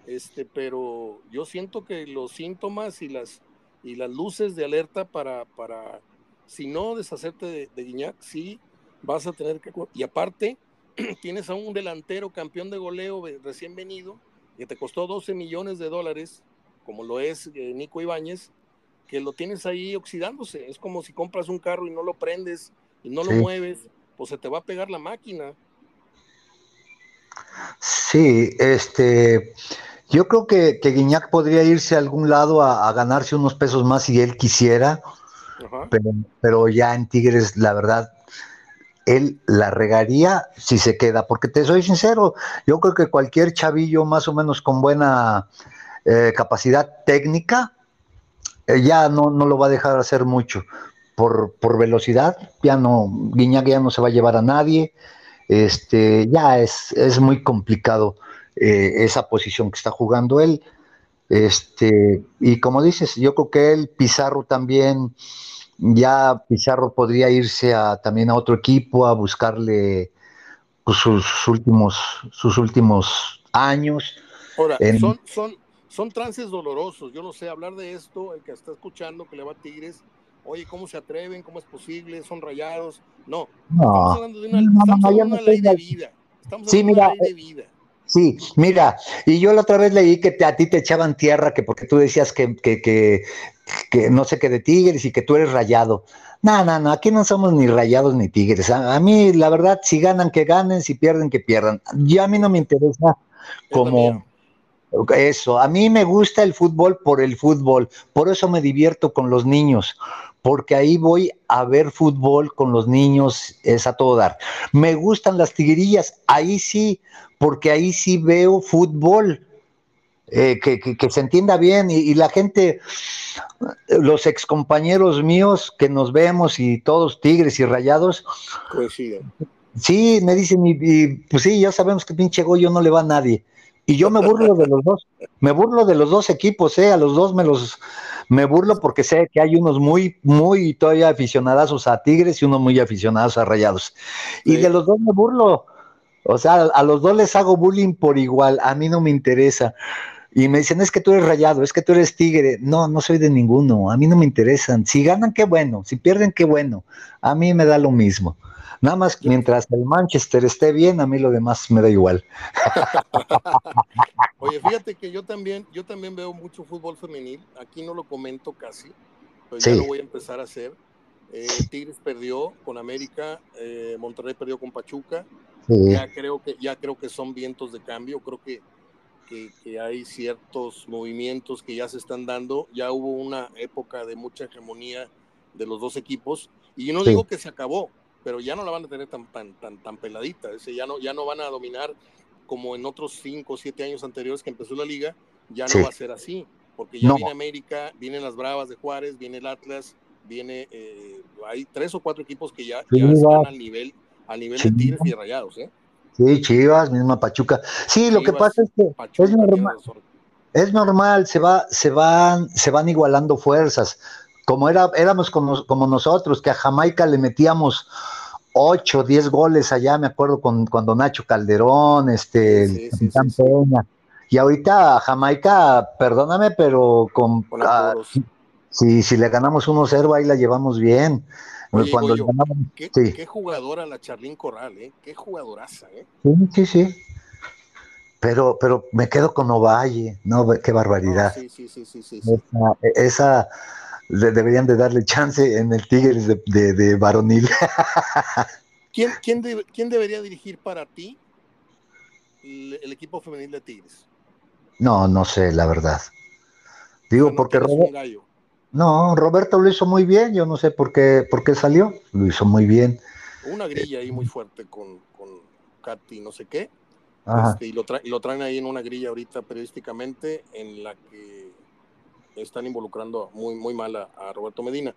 este, pero yo siento que los síntomas y las, y las luces de alerta para, para si no deshacerte de, de Guiñac, sí vas a tener que... Y aparte, [CLEARS THROAT] tienes a un delantero campeón de goleo recién venido, que te costó 12 millones de dólares, como lo es eh, Nico Ibáñez, que lo tienes ahí oxidándose. Es como si compras un carro y no lo prendes y no lo mueves, pues se te va a pegar la máquina. Sí, este, yo creo que, que Guiñac podría irse a algún lado a, ganarse unos pesos más si él quisiera, pero, pero, ya en Tigres, la verdad, él la regaría si se queda, porque te soy sincero, yo creo que cualquier chavillo más o menos con buena eh, capacidad técnica, eh, ya no, no lo va a dejar hacer mucho. Por, por velocidad, ya no, Guiñac ya no se va a llevar a nadie, este, ya es, es muy complicado eh, esa posición que está jugando él. Este, y como dices, yo creo que él, Pizarro también, ya Pizarro podría irse a, también a otro equipo a buscarle pues, sus últimos, sus últimos años. Ahora, son, son, son trances dolorosos. Yo no sé hablar de esto, el que está escuchando que le va a Tigres, oye, ¿cómo se atreven? ¿Cómo es posible? ¿Son rayados? No, estamos hablando de una, ley de vida. Estamos hablando de una ley de vida. Sí, mira, y yo la otra vez leí que a ti te echaban tierra, que porque tú decías que, que, que, que, no sé qué de tigres y que tú eres rayado. No, no, no, aquí no somos ni rayados ni tigres. A, mí, la verdad, si ganan, que ganen, si pierden, que pierdan. Yo a mí no me interesa como eso. A mí me gusta el fútbol por el fútbol, por eso me divierto con los niños, porque ahí voy a ver fútbol con los niños, es a todo dar. Me gustan las tigrillas, ahí sí, porque ahí sí veo fútbol. Eh, que, se entienda bien y, la gente, los excompañeros míos que nos vemos y todos tigres y rayados, coinciden. Sí, me dicen, y, pues sí, ya sabemos que pinche Goyo no le va a nadie. Y yo me burlo de los dos, me burlo de los dos equipos, eh, a los dos me los, me burlo porque sé que hay unos muy, muy todavía aficionados a Tigres y unos muy aficionados a Rayados. Y de los dos me burlo. O sea, a los dos les hago bullying por igual. A mí no me interesa. Y me dicen, es que tú eres rayado, es que tú eres tigre. No, no soy de ninguno. A mí no me interesan. Si ganan, qué bueno. Si pierden, qué bueno. A mí me da lo mismo. Nada más mientras el Manchester esté bien, a mí lo demás me da igual. [LAUGHS] Oye, fíjate que yo también, yo también veo mucho fútbol femenil. Aquí no lo comento casi, pero ya lo voy a empezar a hacer. Eh, Tigres perdió con América, eh, Monterrey perdió con Pachuca. Ya creo que ya creo que son vientos de cambio. Creo que, que, hay ciertos movimientos que ya se están dando. Ya hubo una época de mucha hegemonía de los dos equipos y yo no digo que se acabó, pero ya no la van a tener tan, tan, tan, tan peladita. Ese ya, no, ya no van a dominar como en otros cinco o siete años anteriores que empezó la liga, ya no va a ser así, porque ya viene América, vienen las Bravas de Juárez, viene el Atlas, viene, eh, hay tres o cuatro equipos que ya, están al nivel, al nivel de Tigres y de Rayados, ¿eh? Sí, Chivas, misma Pachuca. Sí, lo que pasa es que es normal, es normal, se va, se van, se van igualando fuerzas. Como era, éramos como, como nosotros, que a Jamaica le metíamos 8, 10 goles allá, me acuerdo con, cuando Nacho Calderón, este, Peña. Y ahorita Jamaica, perdóname, pero con, ah, si, si, le ganamos 1-0, ahí la llevamos bien. cuando ¿qué, jugadora la Charlín Corral, ¿eh? Qué jugadoraza, ¿eh? Sí, sí, sí. Pero, pero me quedo con Ovalle, ¿no? Qué barbaridad. sí, sí, sí, sí, sí. esa deberían de darle chance en el Tigres de, de, varonil. [LAUGHS] ¿Quién, quién, ¿Quién, debería dirigir para ti el, equipo femenil de Tigres? No, no sé, la verdad. Digo, porque No, Roberto lo hizo muy bien, yo no sé por qué, por qué salió, lo hizo muy bien. Una grilla ahí muy fuerte con, con Katy, no sé qué. Este, y, lo y lo traen ahí en una grilla ahorita periodísticamente en la que están involucrando muy, muy mal a, Roberto Medina.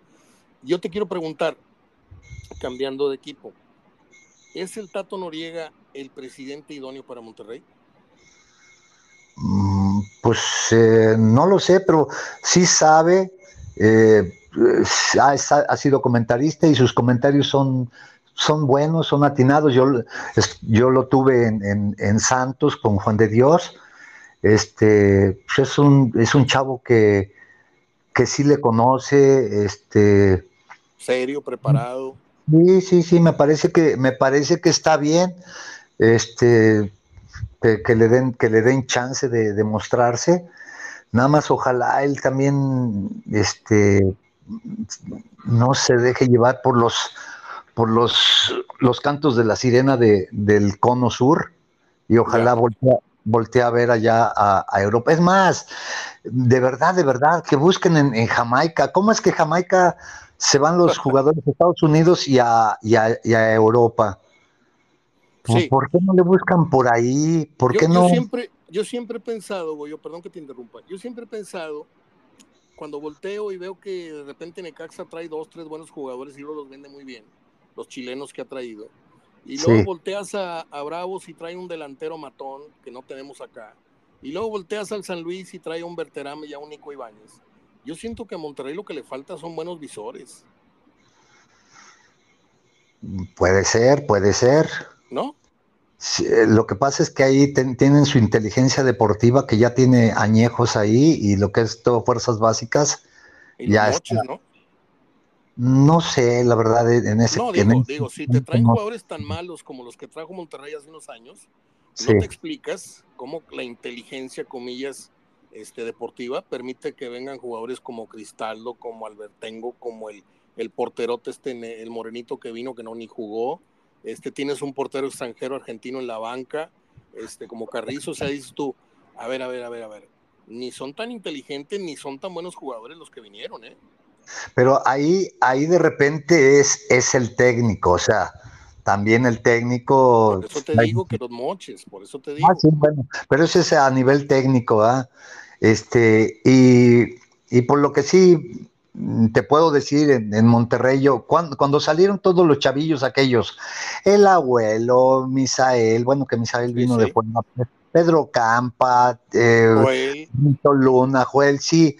Yo te quiero preguntar, cambiando de equipo, ¿es el Tato Noriega el presidente idóneo para Monterrey? Mm, pues eh, no lo sé, pero sí sabe, eh, ha, sido comentarista y sus comentarios son, son buenos, son atinados. Yo, yo lo tuve en, en Santos con Juan de Dios este, pues, es un, es un chavo que, que sí le conoce, este. Serio, preparado. Sí, sí, sí, me parece que, me parece que está bien. Este, que, le den, que le den chance de, demostrarse mostrarse. Nada más ojalá él también este, no se deje llevar por los, por los, los cantos de la sirena de, del cono sur y ojalá voltee, a ver allá a, Europa. Es más, de verdad, de verdad, que busquen en, Jamaica. ¿Cómo es que Jamaica se van los [LAUGHS] jugadores de Estados Unidos y a, y a Europa? ¿Por qué no le buscan por ahí? ¿Por qué no? Yo siempre, yo siempre he pensado, Goyo, perdón que te interrumpa, yo siempre he pensado, cuando volteo y veo que de repente Necaxa trae dos, tres buenos jugadores y luego los vende muy bien, los chilenos que ha traído, y luego volteas a, Bravos y trae un delantero matón que no tenemos acá, y luego volteas al San Luis y trae un Berterame y a un Nico Ibáñez. Yo siento que a Monterrey lo que le falta son buenos visores. Puede ser, puede ser. ¿No? Eh, lo que pasa es que ahí tienen su inteligencia deportiva que ya tiene añejos ahí y lo que es todo fuerzas básicas. ya ¿no? No sé, la verdad, en ese No, digo, si te traen jugadores tan malos como los que trajo Monterrey hace unos años, no te explicas cómo la inteligencia, comillas, este, deportiva permite que vengan jugadores como Cristaldo, como Albertengo, como el, el porterote este, el morenito que vino que no ni jugó, este, tienes un portero extranjero argentino en la banca, este, como Carrizo, o sea, dices tú, a ver, a ver, a ver, a ver, ni son tan inteligentes ni son tan buenos jugadores los que vinieron, ¿eh? Pero ahí, ahí de repente es, es el técnico, o sea, también el técnico. Por eso te digo que los moches, por eso te digo. Ah, sí, bueno, pero eso es a nivel técnico, ¿ah? Este, y, y por lo que sí te puedo decir en, Monterrey, yo, cuando, salieron todos los chavillos aquellos, el abuelo, Misael, bueno, que Misael vino de Puebla, Pedro Campa, eh, Luna, Joel, sí,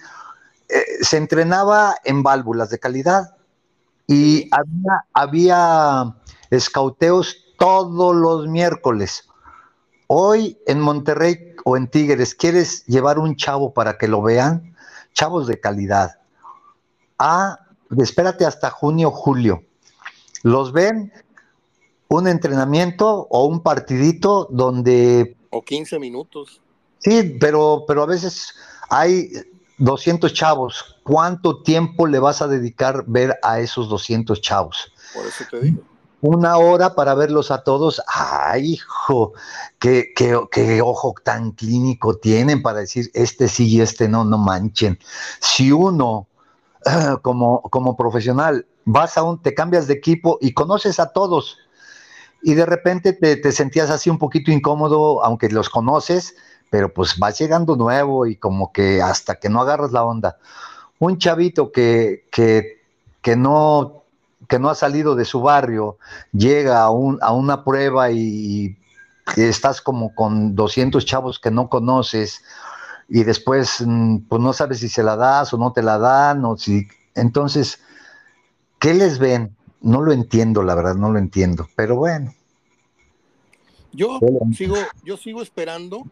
eh, se entrenaba en válvulas de calidad y había, había escauteos todos los miércoles. Hoy en Monterrey o en Tigres, ¿quieres llevar un chavo para que lo vean? Chavos de calidad a, espérate hasta junio, julio. Los ven un entrenamiento o un partidito donde... O 15 minutos. Sí, pero, pero a veces hay 200 chavos. ¿Cuánto tiempo le vas a dedicar ver a esos 200 chavos? Por eso te digo. Una hora para verlos a todos. ¡Ay, hijo! ¿Qué, qué, qué ojo tan clínico tienen para decir este sí y este no, no manchen. Si uno como, como profesional, vas a un, te cambias de equipo y conoces a todos y de repente te, sentías así un poquito incómodo, aunque los conoces, pero pues vas llegando nuevo y como que hasta que no agarras la onda. Un chavito que, que, que no, que no ha salido de su barrio, llega a, un, a una prueba y, y estás como con 200 chavos que no conoces y después mm, pues no sabes si se la das o no te la dan o si entonces ¿qué les ven? No lo entiendo, la verdad, no lo entiendo, pero bueno. Yo sigo yo sigo esperando.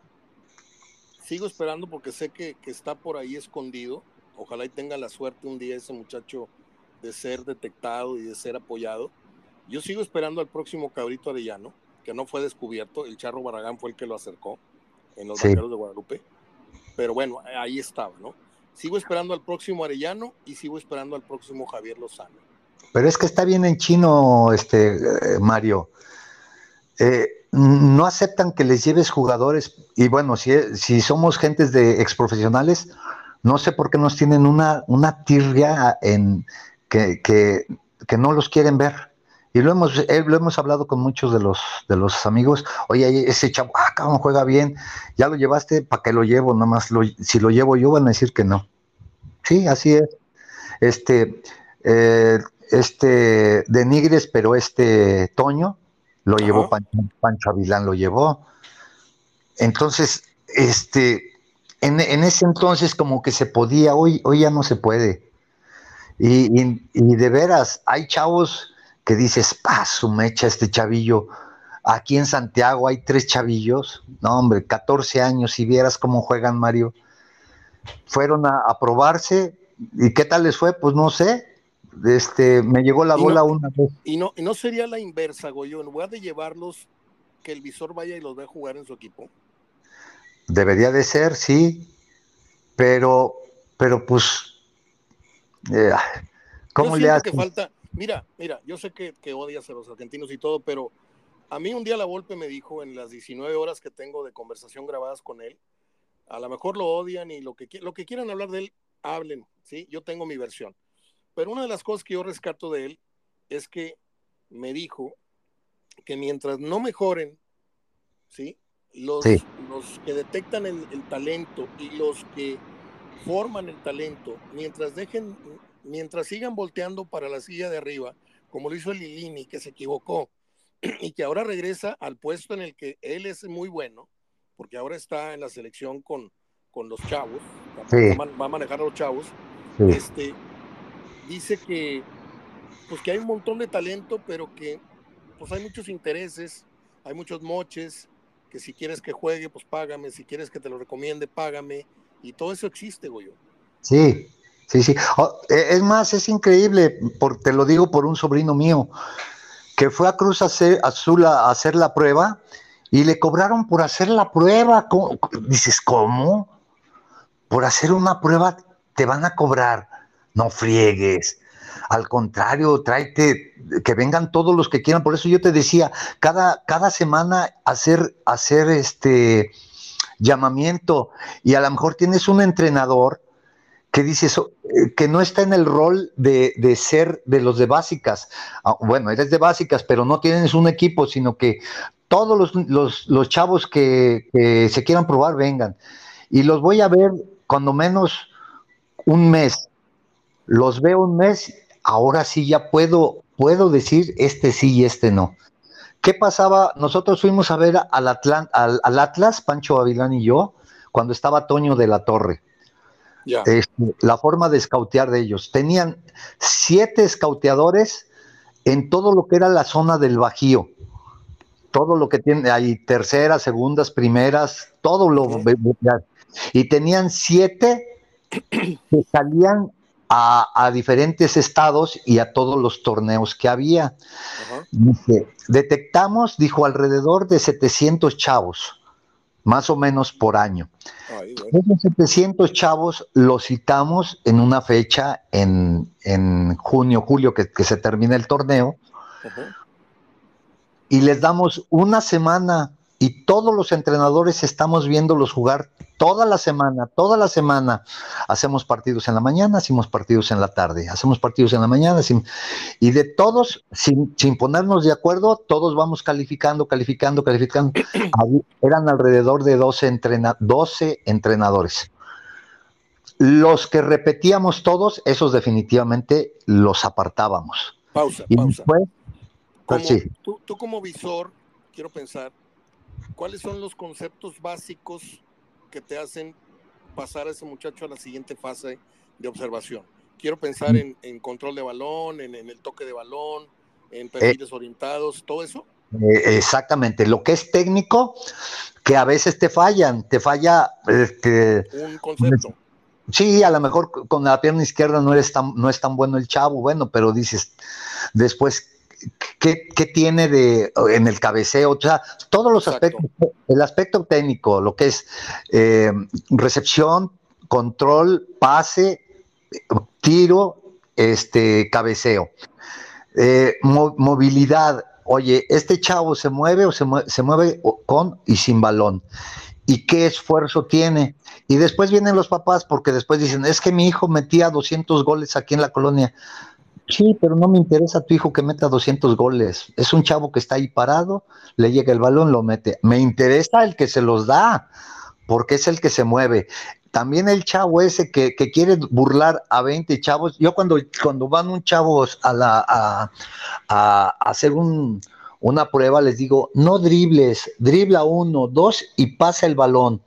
Sigo esperando porque sé que, que está por ahí escondido. Ojalá y tenga la suerte un día ese muchacho de ser detectado y de ser apoyado. Yo sigo esperando al próximo cabrito arellano, que no fue descubierto. El Charro Barragán fue el que lo acercó en los sí. de Guadalupe pero bueno, ahí estaba, ¿no? Sigo esperando al próximo Arellano y sigo esperando al próximo Javier Lozano. Pero es que está bien en chino, este eh, Mario. Eh, no aceptan que les lleves jugadores, y bueno, si, si somos gentes de exprofesionales, no sé por qué nos tienen una, una tirria en que, que, que no los quieren ver. Y lo hemos, eh, lo hemos hablado con muchos de los, de los amigos. Oye, ese chavo, ah, cabrón, juega bien. Ya lo llevaste, ¿para qué lo llevo? Nada más, lo, si lo llevo yo, van a decir que no. Sí, así es. Este, eh, este, de Nigres, pero este Toño lo llevó Pancho, Pancho, Avilán, lo llevó. Entonces, este, en, en, ese entonces como que se podía, hoy, hoy ya no se puede. Y, y, y de veras, hay chavos que dices, ah, su mecha este chavillo. Aquí en Santiago hay tres chavillos, no hombre, 14 años, si vieras cómo juegan Mario. Fueron a, probarse y qué tal les fue, pues no sé. Este, me llegó la bola una vez. Y no, y no sería la inversa, Goyo, en lugar de llevarlos que el visor vaya y los vea jugar en su equipo? Debería de ser, sí, pero, pero pues, eh, ¿cómo le hace? que falta, mira, mira, yo sé que, que, odias a los argentinos y todo, pero a mí un día la Volpe me dijo en las 19 horas que tengo de conversación grabadas con él, a lo mejor lo odian y lo que, lo que quieran hablar de él, hablen, ¿sí? Yo tengo mi versión. Pero una de las cosas que yo rescato de él es que me dijo que mientras no mejoren, ¿sí? Los, los que detectan el, talento y los que forman el talento, mientras dejen, mientras sigan volteando para la silla de arriba, como lo hizo el Lilini, que se equivocó, [CLEARS THROAT] y que ahora regresa al puesto en el que él es muy bueno, porque ahora está en la selección con, con los chavos, va, a manejar a los chavos, este, dice que, pues que hay un montón de talento, pero que pues hay muchos intereses, hay muchos moches, que si quieres que juegue, pues págame, si quieres que te lo recomiende, págame, y todo eso existe, güey. Sí, sí, sí. Oh, e, es más, es increíble, por, te lo digo por un sobrino mío, que fue a Cruz Azul a hacer la prueba y le cobraron por hacer la prueba. Dices, ¿cómo? Por hacer una prueba te van a cobrar. No friegues. Al contrario, tráete que vengan todos los que quieran. Por eso yo te decía, cada, cada semana hacer, hacer este llamamiento y a lo mejor tienes un entrenador que dices eh, que no está en el rol de, ser de los de básicas. Ah, bueno, eres de básicas, pero no tienes un equipo, sino que todos los, chavos que, que, se quieran probar vengan. Y los voy a ver cuando menos un mes. Los veo un mes, ahora sí ya puedo, puedo decir este sí y este no. ¿Qué pasaba? Nosotros fuimos a ver al, al, al Atlas, Pancho Avilán y yo, cuando estaba Toño de la Torre. Este, la forma de escautear de ellos. Tenían siete escauteadores en todo lo que era la zona del Bajío todo lo que tiene, hay terceras, segundas, primeras, todo lo... Y tenían siete que salían a, diferentes estados y a todos los torneos que había. detectamos, dijo, alrededor de 700 chavos, más o menos por año. Esos 700 chavos los citamos en una fecha en, junio, julio, que, se termina el torneo y les damos una semana y todos los entrenadores estamos viéndolos jugar toda la semana, toda la semana. Hacemos partidos en la mañana, hacemos partidos en la tarde, hacemos partidos en la mañana, y de todos, sin, ponernos de acuerdo, todos vamos calificando, calificando, calificando. [CLEARS THROAT] Eran alrededor de 12, 12 entrenadores. Los que repetíamos todos, esos definitivamente los apartábamos. Pausa, y pausa. Pues tú, como visor, quiero pensar, ¿cuáles son los conceptos básicos que te hacen pasar a ese muchacho a la siguiente fase de observación? Quiero pensar en, control de balón, en, el toque de balón, en eh, perfiles orientados, todo eso. Eh, exactamente, lo que es técnico, que a veces te fallan, te falla este, un concepto. Sí, a lo mejor con la pierna izquierda no, eres tan, no es tan bueno el chavo, bueno, pero dices, después ¿Qué, tiene de en el cabeceo? O sea, todos los aspectos, el aspecto técnico, lo que es eh, recepción, control, pase, tiro, este, cabeceo. Eh, movilidad, oye, este chavo se mueve o se mueve, se mueve con y sin balón. ¿Y qué esfuerzo tiene? Y después vienen los papás porque después dicen, es que mi hijo metía 200 goles aquí en la colonia. Sí, pero no me interesa tu hijo que meta 200 goles. Es un chavo que está ahí parado, le llega el balón, lo mete. Me interesa el que se los da, porque es el que se mueve. También el chavo ese que, quiere burlar a 20 chavos. Yo cuando, cuando van un chavos a, la, a, a hacer un, una prueba, les digo, no dribles, dribla uno, dos y pasa el balón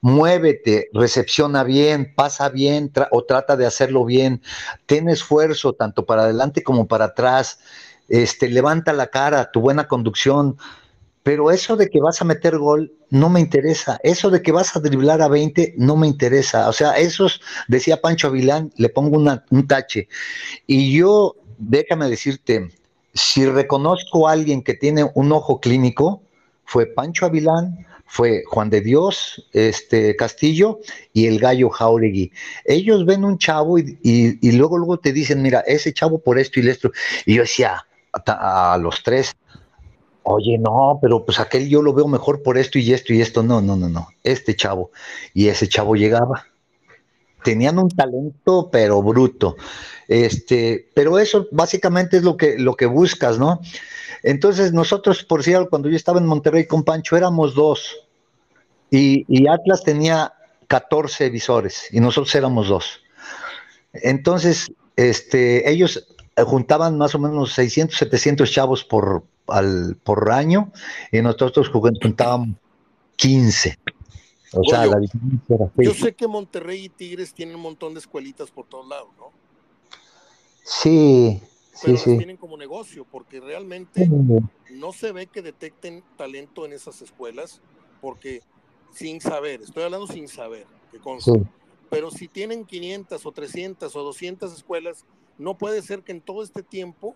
muévete, recepciona bien, pasa bien o trata de hacerlo bien, ten esfuerzo tanto para adelante como para atrás, este, levanta la cara, tu buena conducción, pero eso de que vas a meter gol no me interesa, eso de que vas a driblar a 20 no me interesa, o sea, esos, decía Pancho Avilán, le pongo un tache, y yo, déjame decirte, si reconozco a alguien que tiene un ojo clínico, fue Pancho Avilán, fue Juan de Dios este, Castillo y el gallo Jauregui. Ellos ven un chavo y, luego, luego te dicen, mira, ese chavo por esto y esto. Y yo decía a, a, los tres, oye, no, pero pues aquel yo lo veo mejor por esto y esto y esto. No, no, no, no, este chavo. Y ese chavo llegaba. Tenían un talento, pero bruto. Este, pero eso básicamente es lo que, lo que buscas, ¿no? Entonces, nosotros, por cierto, cuando yo estaba en Monterrey con Pancho, éramos dos. Y, Atlas tenía 14 visores y nosotros éramos dos. Entonces, este, ellos juntaban más o menos 600, 700 chavos por, al, por año y nosotros juntábamos 15. O sea, la diferencia era Yo sé que Monterrey y Tigres tienen un montón de escuelitas por todos lados, ¿no? Sí, pero sí, tienen como negocio, porque realmente no se ve que detecten talento en esas escuelas, porque sin saber, estoy hablando sin saber, que pero si tienen 500 o 300 o 200 escuelas, no puede ser que en todo este tiempo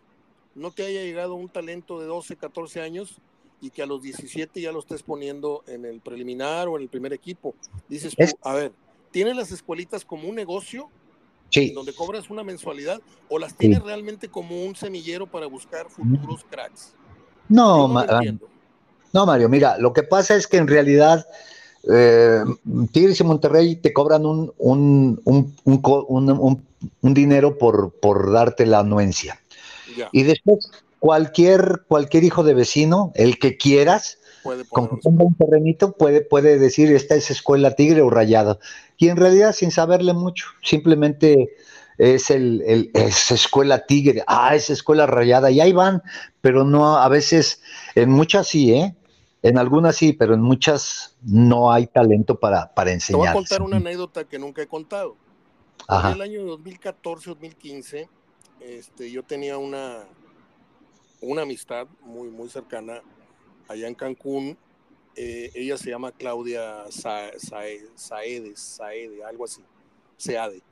no te haya llegado un talento de 12, 14 años y que a los 17 ya lo estés poniendo en el preliminar o en el primer equipo. Dices tú, a ver, ¿tienen las escuelitas como un negocio donde cobras una mensualidad o las tienes realmente como un semillero para buscar futuros cracks. No, no, Mario, mira, lo que pasa es que en realidad eh, Tigres y Monterrey te cobran un, un, un, un dinero por, por, darte la anuencia. Y después cualquier, cualquier hijo de vecino, el que quieras, con que tenga un terrenito, puede, puede decir esta es escuela tigre o rayada. Y en realidad, sin saberle mucho, simplemente es el, es escuela tigre, ah, es escuela rayada, y ahí van, pero no, a veces, en muchas sí, ¿eh? En algunas sí, pero en muchas no hay talento para, para enseñar. Te voy a contar una anécdota que nunca he contado. En el año 2014-2015, este, yo tenía una, una amistad muy, muy cercana allá en Cancún. Eh, ella se llama Claudia Saedes, Saede, algo así, Seade.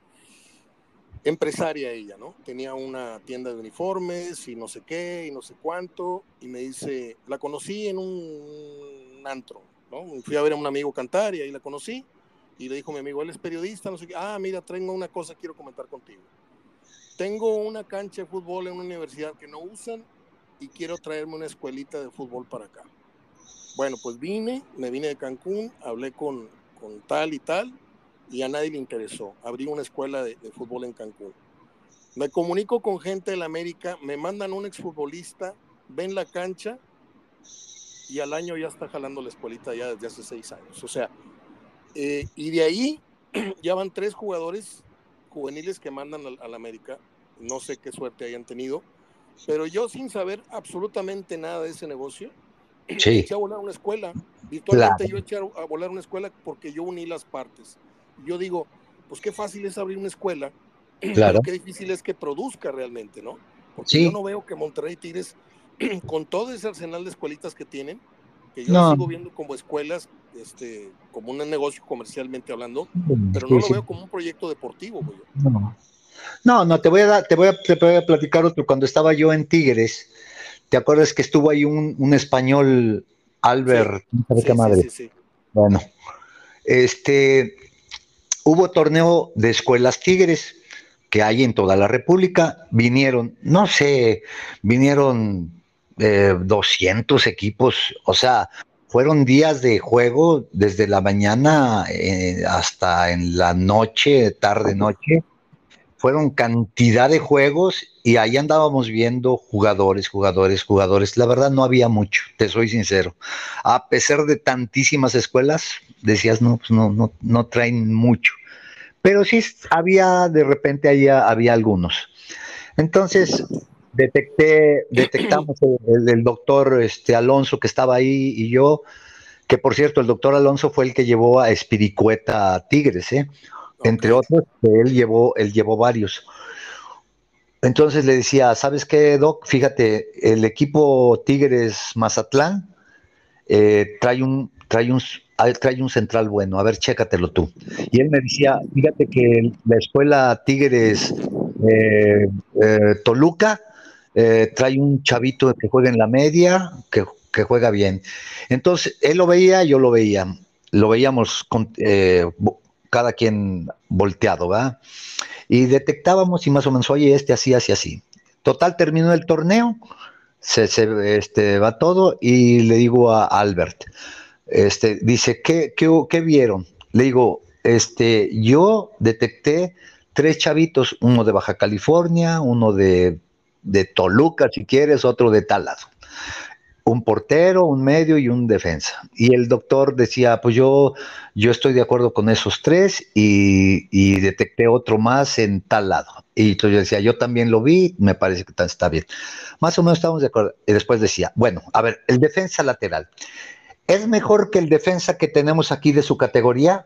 Empresaria ella, ¿no? Tenía una tienda de uniformes y no sé qué y no sé cuánto. Y me dice, la conocí en un antro, ¿no? Fui a ver a un amigo cantar y ahí la conocí. Y le dijo mi amigo, él es periodista, no sé qué. Ah, mira, traigo una cosa, quiero comentar contigo. Tengo una cancha de fútbol en una universidad que no usan y quiero traerme una escuelita de fútbol para acá. Bueno, pues vine, me vine de Cancún, hablé con, con tal y tal, y a nadie le interesó. Abrí una escuela de, fútbol en Cancún. Me comunico con gente de la América, me mandan un exfutbolista, ven la cancha y al año ya está jalando la escuelita ya desde hace seis años. O sea, eh, y de ahí [CLEARS THROAT] ya van tres jugadores juveniles que mandan a la América. No sé qué suerte hayan tenido pero yo sin saber absolutamente nada de ese negocio, [CLEARS THROAT] eché a volar una escuela. Virtualmente yo eché a volar una escuela porque yo uní las partes. Yo digo, pues qué fácil es abrir una escuela, [CLEARS THROAT] claro. qué difícil es que produzca realmente, ¿no? Porque yo no veo que Monterrey Tigres, [CLEARS THROAT] con todo ese arsenal de escuelitas que tienen, que yo no. sigo viendo como escuelas, este, como un negocio comercialmente hablando, pero no lo veo como un proyecto deportivo, güey. No. No, no, te voy a dar, te voy a, te voy a platicar otro. Cuando estaba yo en Tigres, ¿te acuerdas que estuvo ahí un, un español, Albert? Sí, qué madre? Sí, bueno, este, hubo torneo de escuelas Tigres que hay en toda la República. Vinieron, no sé, vinieron eh, 200 equipos, o sea, fueron días de juego desde la mañana eh, hasta en la noche, tarde noche fueron cantidad de juegos y ahí andábamos viendo jugadores, jugadores, jugadores. La verdad no había mucho, te soy sincero. A pesar de tantísimas escuelas, decías, no, pues no, no, no traen mucho. Pero sí había, de repente había, había algunos. Entonces, detecté, [CLEARS THROAT] detectamos el, doctor este, Alonso que estaba ahí y yo, que por cierto, el doctor Alonso fue el que llevó a Espiricueta a Tigres, ¿eh? Entre otros, él llevó, él llevó varios. Entonces le decía, ¿sabes qué, Doc? Fíjate, el equipo Tigres Mazatlán eh, trae un, trae un, trae un central bueno, a ver, chécatelo tú. Y él me decía, fíjate que la escuela Tigres eh, eh, Toluca trae un chavito que juega en la media, que que juega bien. Entonces, él lo veía, yo lo veía, lo veíamos con, cada quien volteado, ¿verdad? Y detectábamos y más o menos, oye, este así, así, así. Total, terminó el torneo, se, este, va todo y le digo a Albert, este, dice, ¿qué, qué, vieron? Le digo, este, yo detecté tres chavitos, uno de Baja California, uno de, de Toluca, si quieres, otro de tal lado un portero, un medio y un defensa. Y el doctor decía, pues yo, yo estoy de acuerdo con esos tres y, detecté otro más en tal lado. Y entonces yo decía, yo también lo vi, me parece que está bien. Más o menos estamos de acuerdo. Y después decía, bueno, a ver, el defensa lateral, ¿es mejor que el defensa que tenemos aquí de su categoría?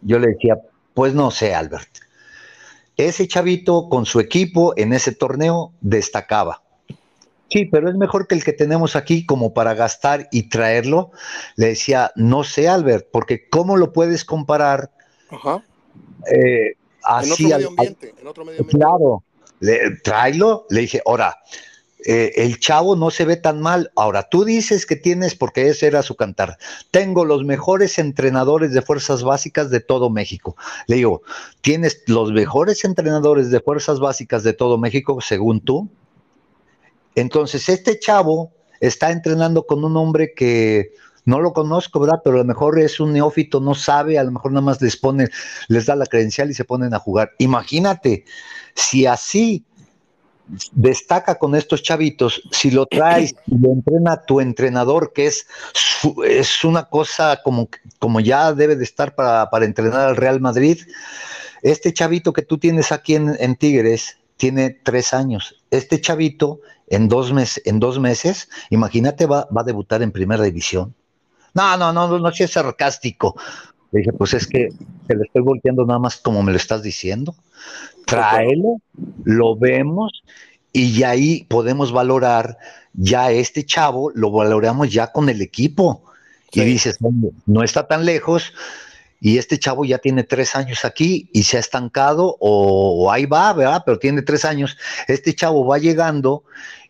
Yo le decía, pues no sé, Albert. Ese chavito con su equipo en ese torneo destacaba Sí, pero es mejor que el que tenemos aquí como para gastar y traerlo. Le decía, no sé, Albert, porque ¿cómo lo puedes comparar? Ajá. Eh, así en otro medio ambiente, en otro medio ambiente. Claro, le, tráelo. Le dije, ahora, eh, el chavo no se ve tan mal. Ahora, tú dices que tienes, porque ese era su cantar, tengo los mejores entrenadores de fuerzas básicas de todo México. Le digo, ¿tienes los mejores entrenadores de fuerzas básicas de todo México, según tú? Entonces, este chavo está entrenando con un hombre que no lo conozco, ¿verdad? Pero a lo mejor es un neófito, no sabe, a lo mejor nada más les pone, les da la credencial y se ponen a jugar. Imagínate, si así destaca con estos chavitos, si lo traes y lo entrena tu entrenador, que es, es una cosa como, como ya debe de estar para, entrenar al Real Madrid, este chavito que tú tienes aquí en Tigres tiene tres años. Este chavito en dos, meses, en dos meses, imagínate, va, va a debutar en primera división. No, no, no, no, no es sarcástico. Le dije, pues es que te lo estoy volteando nada más como me lo estás diciendo. Tráelo, lo vemos y ya ahí podemos valorar, ya este chavo lo valoramos ya con el equipo. Y dices, no está tan lejos, y este chavo ya tiene tres años aquí y se ha estancado o, ahí va, ¿verdad? Pero tiene tres años. Este chavo va llegando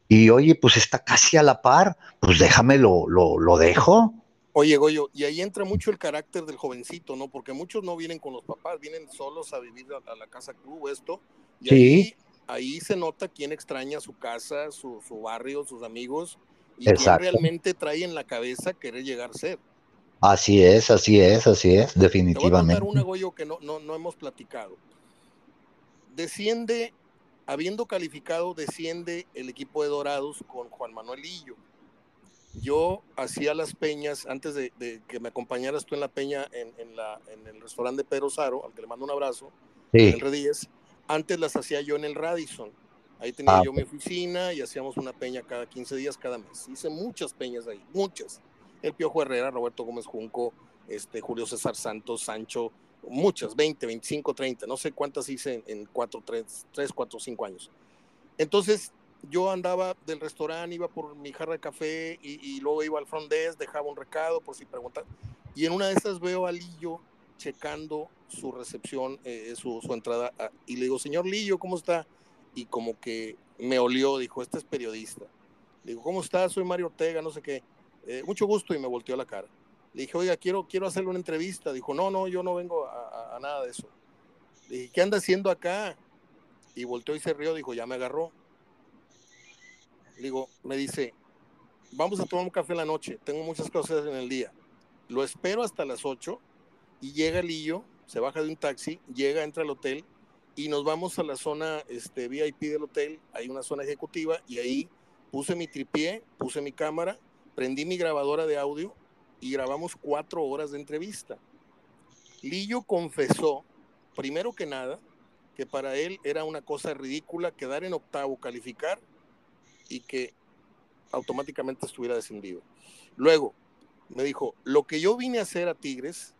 y oye, pues está casi a la par, pues déjame lo, lo, dejo. Oye, Goyo, y ahí entra mucho el carácter del jovencito, ¿no? Porque muchos no vienen con los papás, vienen solos a vivir a, la casa club, esto. Y sí. ahí, se nota quién extraña su casa, su, barrio, sus amigos, y quién realmente trae en la cabeza querer llegar a ser. Así es, así es, así es, definitivamente. Te voy a contar un Goyo, que no, no, no hemos platicado. Desciende habiendo calificado, desciende el equipo de Dorados con Juan Manuel Lillo. Yo hacía las peñas, antes de, que me acompañaras tú en la peña en, el restaurante de Pedro Saro, al que le mando un abrazo, en el R10, antes las hacía yo en el Radisson. Ahí tenía ah, yo mi oficina y hacíamos una peña cada 15 días, cada mes. Hice muchas peñas ahí, muchas. El Piojo Herrera, Roberto Gómez Junco, este, Julio César Santos, Sancho, muchas, 20, 25, 30, no sé cuántas hice en, 4, 3, 3, 4, 5 años. Entonces, yo andaba del restaurante, iba por mi jarra de café y, luego iba al front desk, dejaba un recado por si preguntan. Y en una de esas veo a Lillo checando su recepción, eh, su, entrada, ah, y le digo, señor Lillo, ¿cómo está? Y como que me olió, dijo, este es periodista. Le digo, ¿cómo está? Soy Mario Ortega, no sé qué. Eh, mucho gusto y me volteó la cara. Le dije, oiga, quiero, quiero hacerle una entrevista. Dijo, no, no, yo no vengo a, nada de eso. Le dije, ¿qué anda haciendo acá? Y volteó y se rió, dijo, ya me agarró. Le digo, me dice, vamos a tomar un café en la noche, tengo muchas cosas en el día. Lo espero hasta las 8 y llega Lillo, se baja de un taxi, llega, entra al hotel y nos vamos a la zona este, VIP del hotel, hay una zona ejecutiva y ahí puse mi tripié, puse mi cámara, prendí mi grabadora de audio y grabamos cuatro horas de entrevista. Lillo confesó, primero que nada, que para él era una cosa ridícula quedar en octavo, calificar y que automáticamente estuviera descendido. Luego, me dijo, lo que yo vine a hacer a Tigres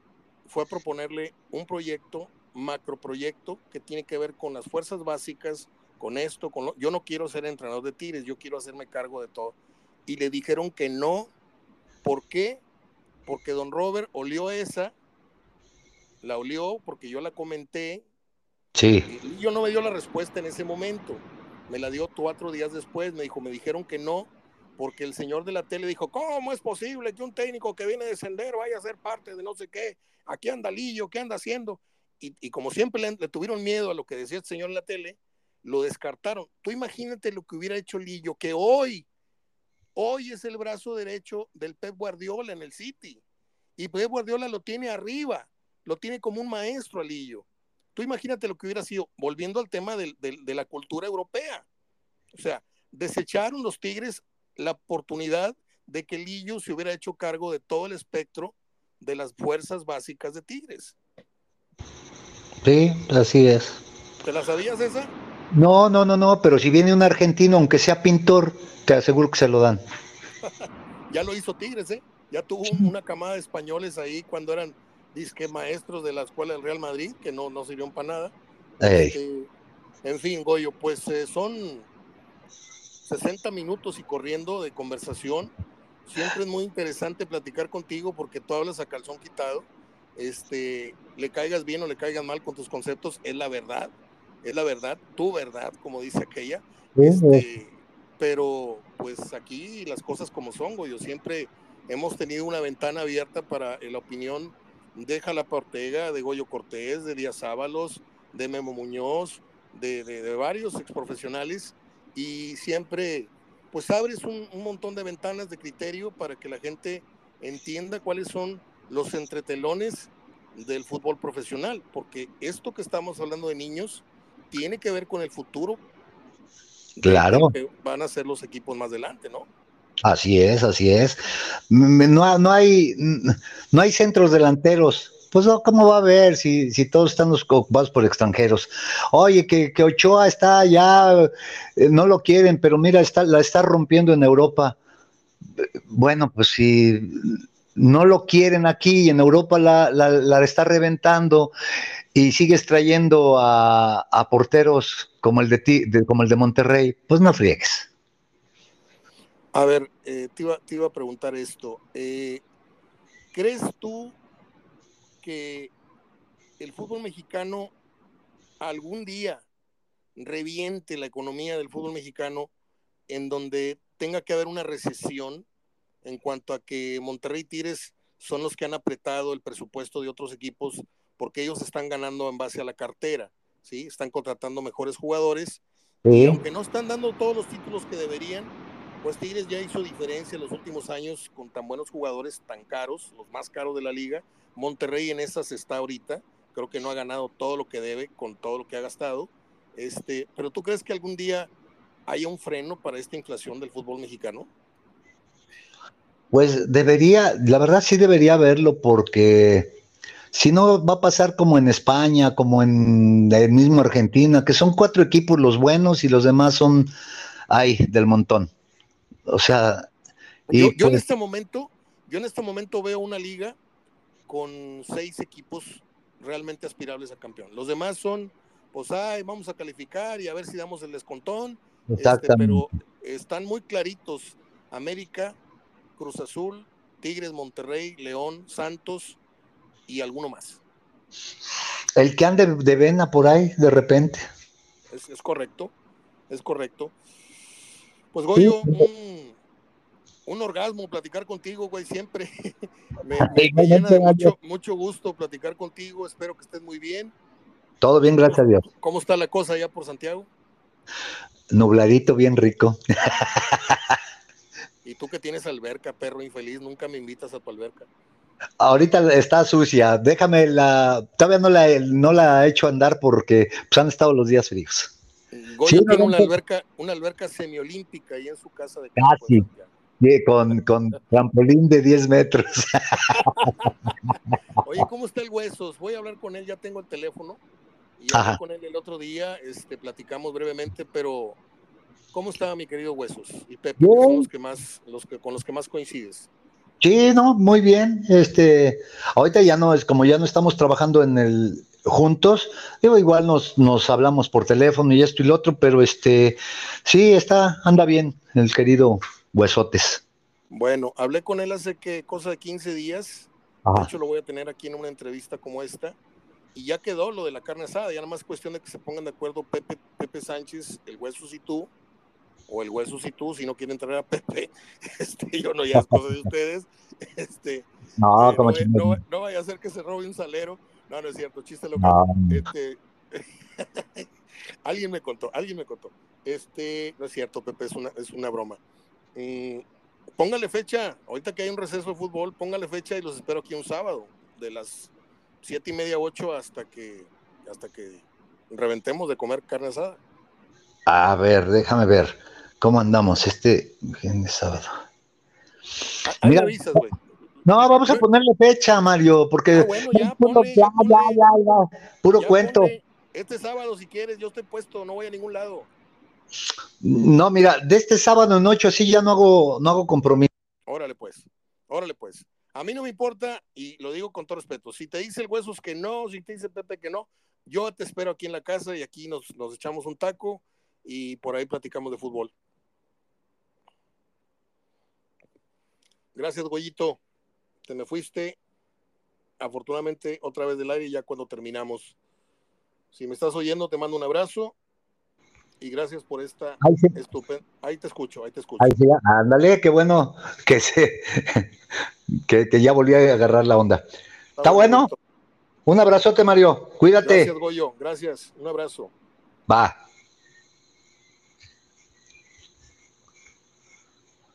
fue a proponerle un proyecto, macroproyecto, que tiene que ver con las fuerzas básicas, con esto, con yo no quiero ser entrenador de Tigres, yo quiero hacerme cargo de todo. Y le dijeron que no. ¿Por qué? porque don Robert olió esa, la olió porque yo la comenté. Sí. Y yo no me dio la respuesta en ese momento. Me la dio cuatro días después. Me dijo, me dijeron que no, porque el señor de la tele dijo, ¿cómo es posible que un técnico que viene a descender vaya a ser parte de no sé qué? Aquí anda Lillo, ¿qué anda haciendo? Y, como siempre le, le, tuvieron miedo a lo que decía el señor en la tele, lo descartaron. Tú imagínate lo que hubiera hecho Lillo, que hoy, hoy es el brazo derecho del Pep Guardiola en el City. Y Pep Guardiola lo tiene arriba, lo tiene como un maestro a Lillo. Tú imagínate lo que hubiera sido, volviendo al tema de, de la cultura europea. O sea, desecharon los Tigres la oportunidad de que Lillo se hubiera hecho cargo de todo el espectro de las fuerzas básicas de Tigres. Sí, así es. ¿Te la sabías esa? No, no, no, no, pero si viene un argentino, aunque sea pintor, te aseguro que se lo dan. [LAUGHS] ya lo hizo Tigres, ¿eh? Ya tuvo una camada de españoles ahí cuando eran disque maestros de la escuela del Real Madrid, que no, no sirvieron para nada. Este, en fin, Goyo, pues eh, son 60 minutos y corriendo de conversación. Siempre es muy interesante platicar contigo porque tú hablas a calzón quitado. Este, le caigas bien o le caigas mal con tus conceptos, es la verdad es la verdad, tu verdad, como dice aquella. Este, pero pues aquí las cosas como son, yo siempre hemos tenido una ventana abierta para la opinión de Jalapa Ortega, de Goyo Cortés, de Díaz Ábalos, de Memo Muñoz, de, de, varios exprofesionales y siempre pues abres un, un, montón de ventanas de criterio para que la gente entienda cuáles son los entretelones del fútbol profesional, porque esto que estamos hablando de niños, tiene que ver con el futuro. Claro. Que van a ser los equipos más adelante, ¿no? Así es, así es. No, no, hay, no hay centros delanteros. Pues ¿cómo va a haber si, si todos están ocupados por extranjeros? Oye, que, que Ochoa está ya, eh, no lo quieren, pero mira, está, la está rompiendo en Europa. Bueno, pues si no lo quieren aquí y en Europa la, la, la está reventando y sigues trayendo a, porteros como el de, como el de Monterrey, pues no friegues. A ver, eh, te, iba, a preguntar esto. Eh, ¿Crees tú que el fútbol mexicano algún día reviente la economía del fútbol mexicano en donde tenga que haber una recesión en cuanto a que Monterrey y Tigres son los que han apretado el presupuesto de otros equipos porque ellos están ganando en base a la cartera, ¿sí? Están contratando mejores jugadores y aunque no están dando todos los títulos que deberían, pues Tigres ya hizo diferencia en los últimos años con tan buenos jugadores, tan caros, los más caros de la liga. Monterrey en esas está ahorita, creo que no ha ganado todo lo que debe con todo lo que ha gastado. Este, pero ¿tú crees que algún día haya un freno para esta inflación del fútbol mexicano? Pues debería, la verdad sí debería haberlo porque si no, va a pasar como en España, como en el mismo Argentina, que son cuatro equipos los buenos y los demás son, ay, del montón. O sea... yo, en pues este momento, yo en este momento veo una liga con seis equipos realmente aspirables a campeón. Los demás son, pues, ay, vamos a calificar y a ver si damos el descontón. Este, pero están muy claritos. América, Cruz Azul, Tigres, Monterrey, León, Santos, y alguno más. El que ande de vena por ahí de repente. Es, correcto, es correcto. Pues Goyo, un, orgasmo platicar contigo, güey, siempre. [LAUGHS] me, llena de mucho, mucho gusto platicar contigo, espero que estés muy bien. Todo bien, gracias a Dios. ¿Cómo está la cosa allá por Santiago? Nubladito, bien rico. y tú que tienes alberca, perro infeliz, nunca me invitas a tu alberca. Ahorita está sucia, déjame la, todavía no la, no la he hecho andar porque pues, han estado los días fríos. Goyo tiene una alberca, una alberca semiolímpica ahí en su casa de Casi, sí, con, con trampolín de 10 metros. Oye, ¿cómo está el Huesos? Voy a hablar con él, ya tengo el teléfono. Y hablé con él el otro día, este, platicamos brevemente, pero ¿cómo está mi querido Huesos? Y Pepe, son los que más, los que, con los que más coincides. Sí, no, muy bien. Este, ahorita ya no es como ya no estamos trabajando en el juntos, digo, igual nos, nos hablamos por teléfono y esto y lo otro, pero este, sí, está, anda bien el querido Huesotes. Bueno, hablé con él hace que cosa de 15 días, de hecho lo voy a tener aquí en una entrevista como esta, y ya quedó lo de la carne asada, ya nada más cuestión de que se pongan de acuerdo Pepe, Pepe Sánchez, el Huesos y tú, o el hueso si tú, si no quieren traer a Pepe, [LAUGHS] este, yo no, ya es cosa de ustedes, [LAUGHS] este, no, eh, como no, no, vaya a ser que se robe un salero, no, no es cierto, chiste local, este, [LAUGHS] alguien me contó, alguien me contó, este, no es cierto, Pepe, es una, es una broma, mm, póngale fecha, ahorita que hay un receso de fútbol, póngale fecha y los espero aquí un sábado, de las siete y media, ocho hasta que, hasta que reventemos de comer carne asada. A ver, déjame ver cómo andamos este viernes sábado. Mira, avisas, no, vamos a ponerle fecha, Mario, porque ah, bueno, ya, ponle, ya, ya, ya, ya, puro cuento. este sábado, si quieres, yo estoy puesto, no voy a ningún lado. No, mira, de este sábado en ocho sí ya no hago, no hago compromiso. Órale, pues, órale, pues. A mí no me importa, y lo digo con todo respeto, si te dice el Huesos que no, si te dice Pepe que no, yo te espero aquí en la casa y aquí nos, nos echamos un taco y por ahí platicamos de fútbol. Gracias, Goyito. Te me fuiste. Afortunadamente, otra vez del aire ya cuando terminamos. Si me estás oyendo, te mando un abrazo y gracias por esta estupenda. Ahí te escucho, ahí te escucho. ándale, qué bueno que se [LAUGHS] que, ya volví a agarrar la onda. ¿Está, bueno? Un abrazote, Mario. Cuídate. Gracias, Goyo. Gracias. Un abrazo. Va.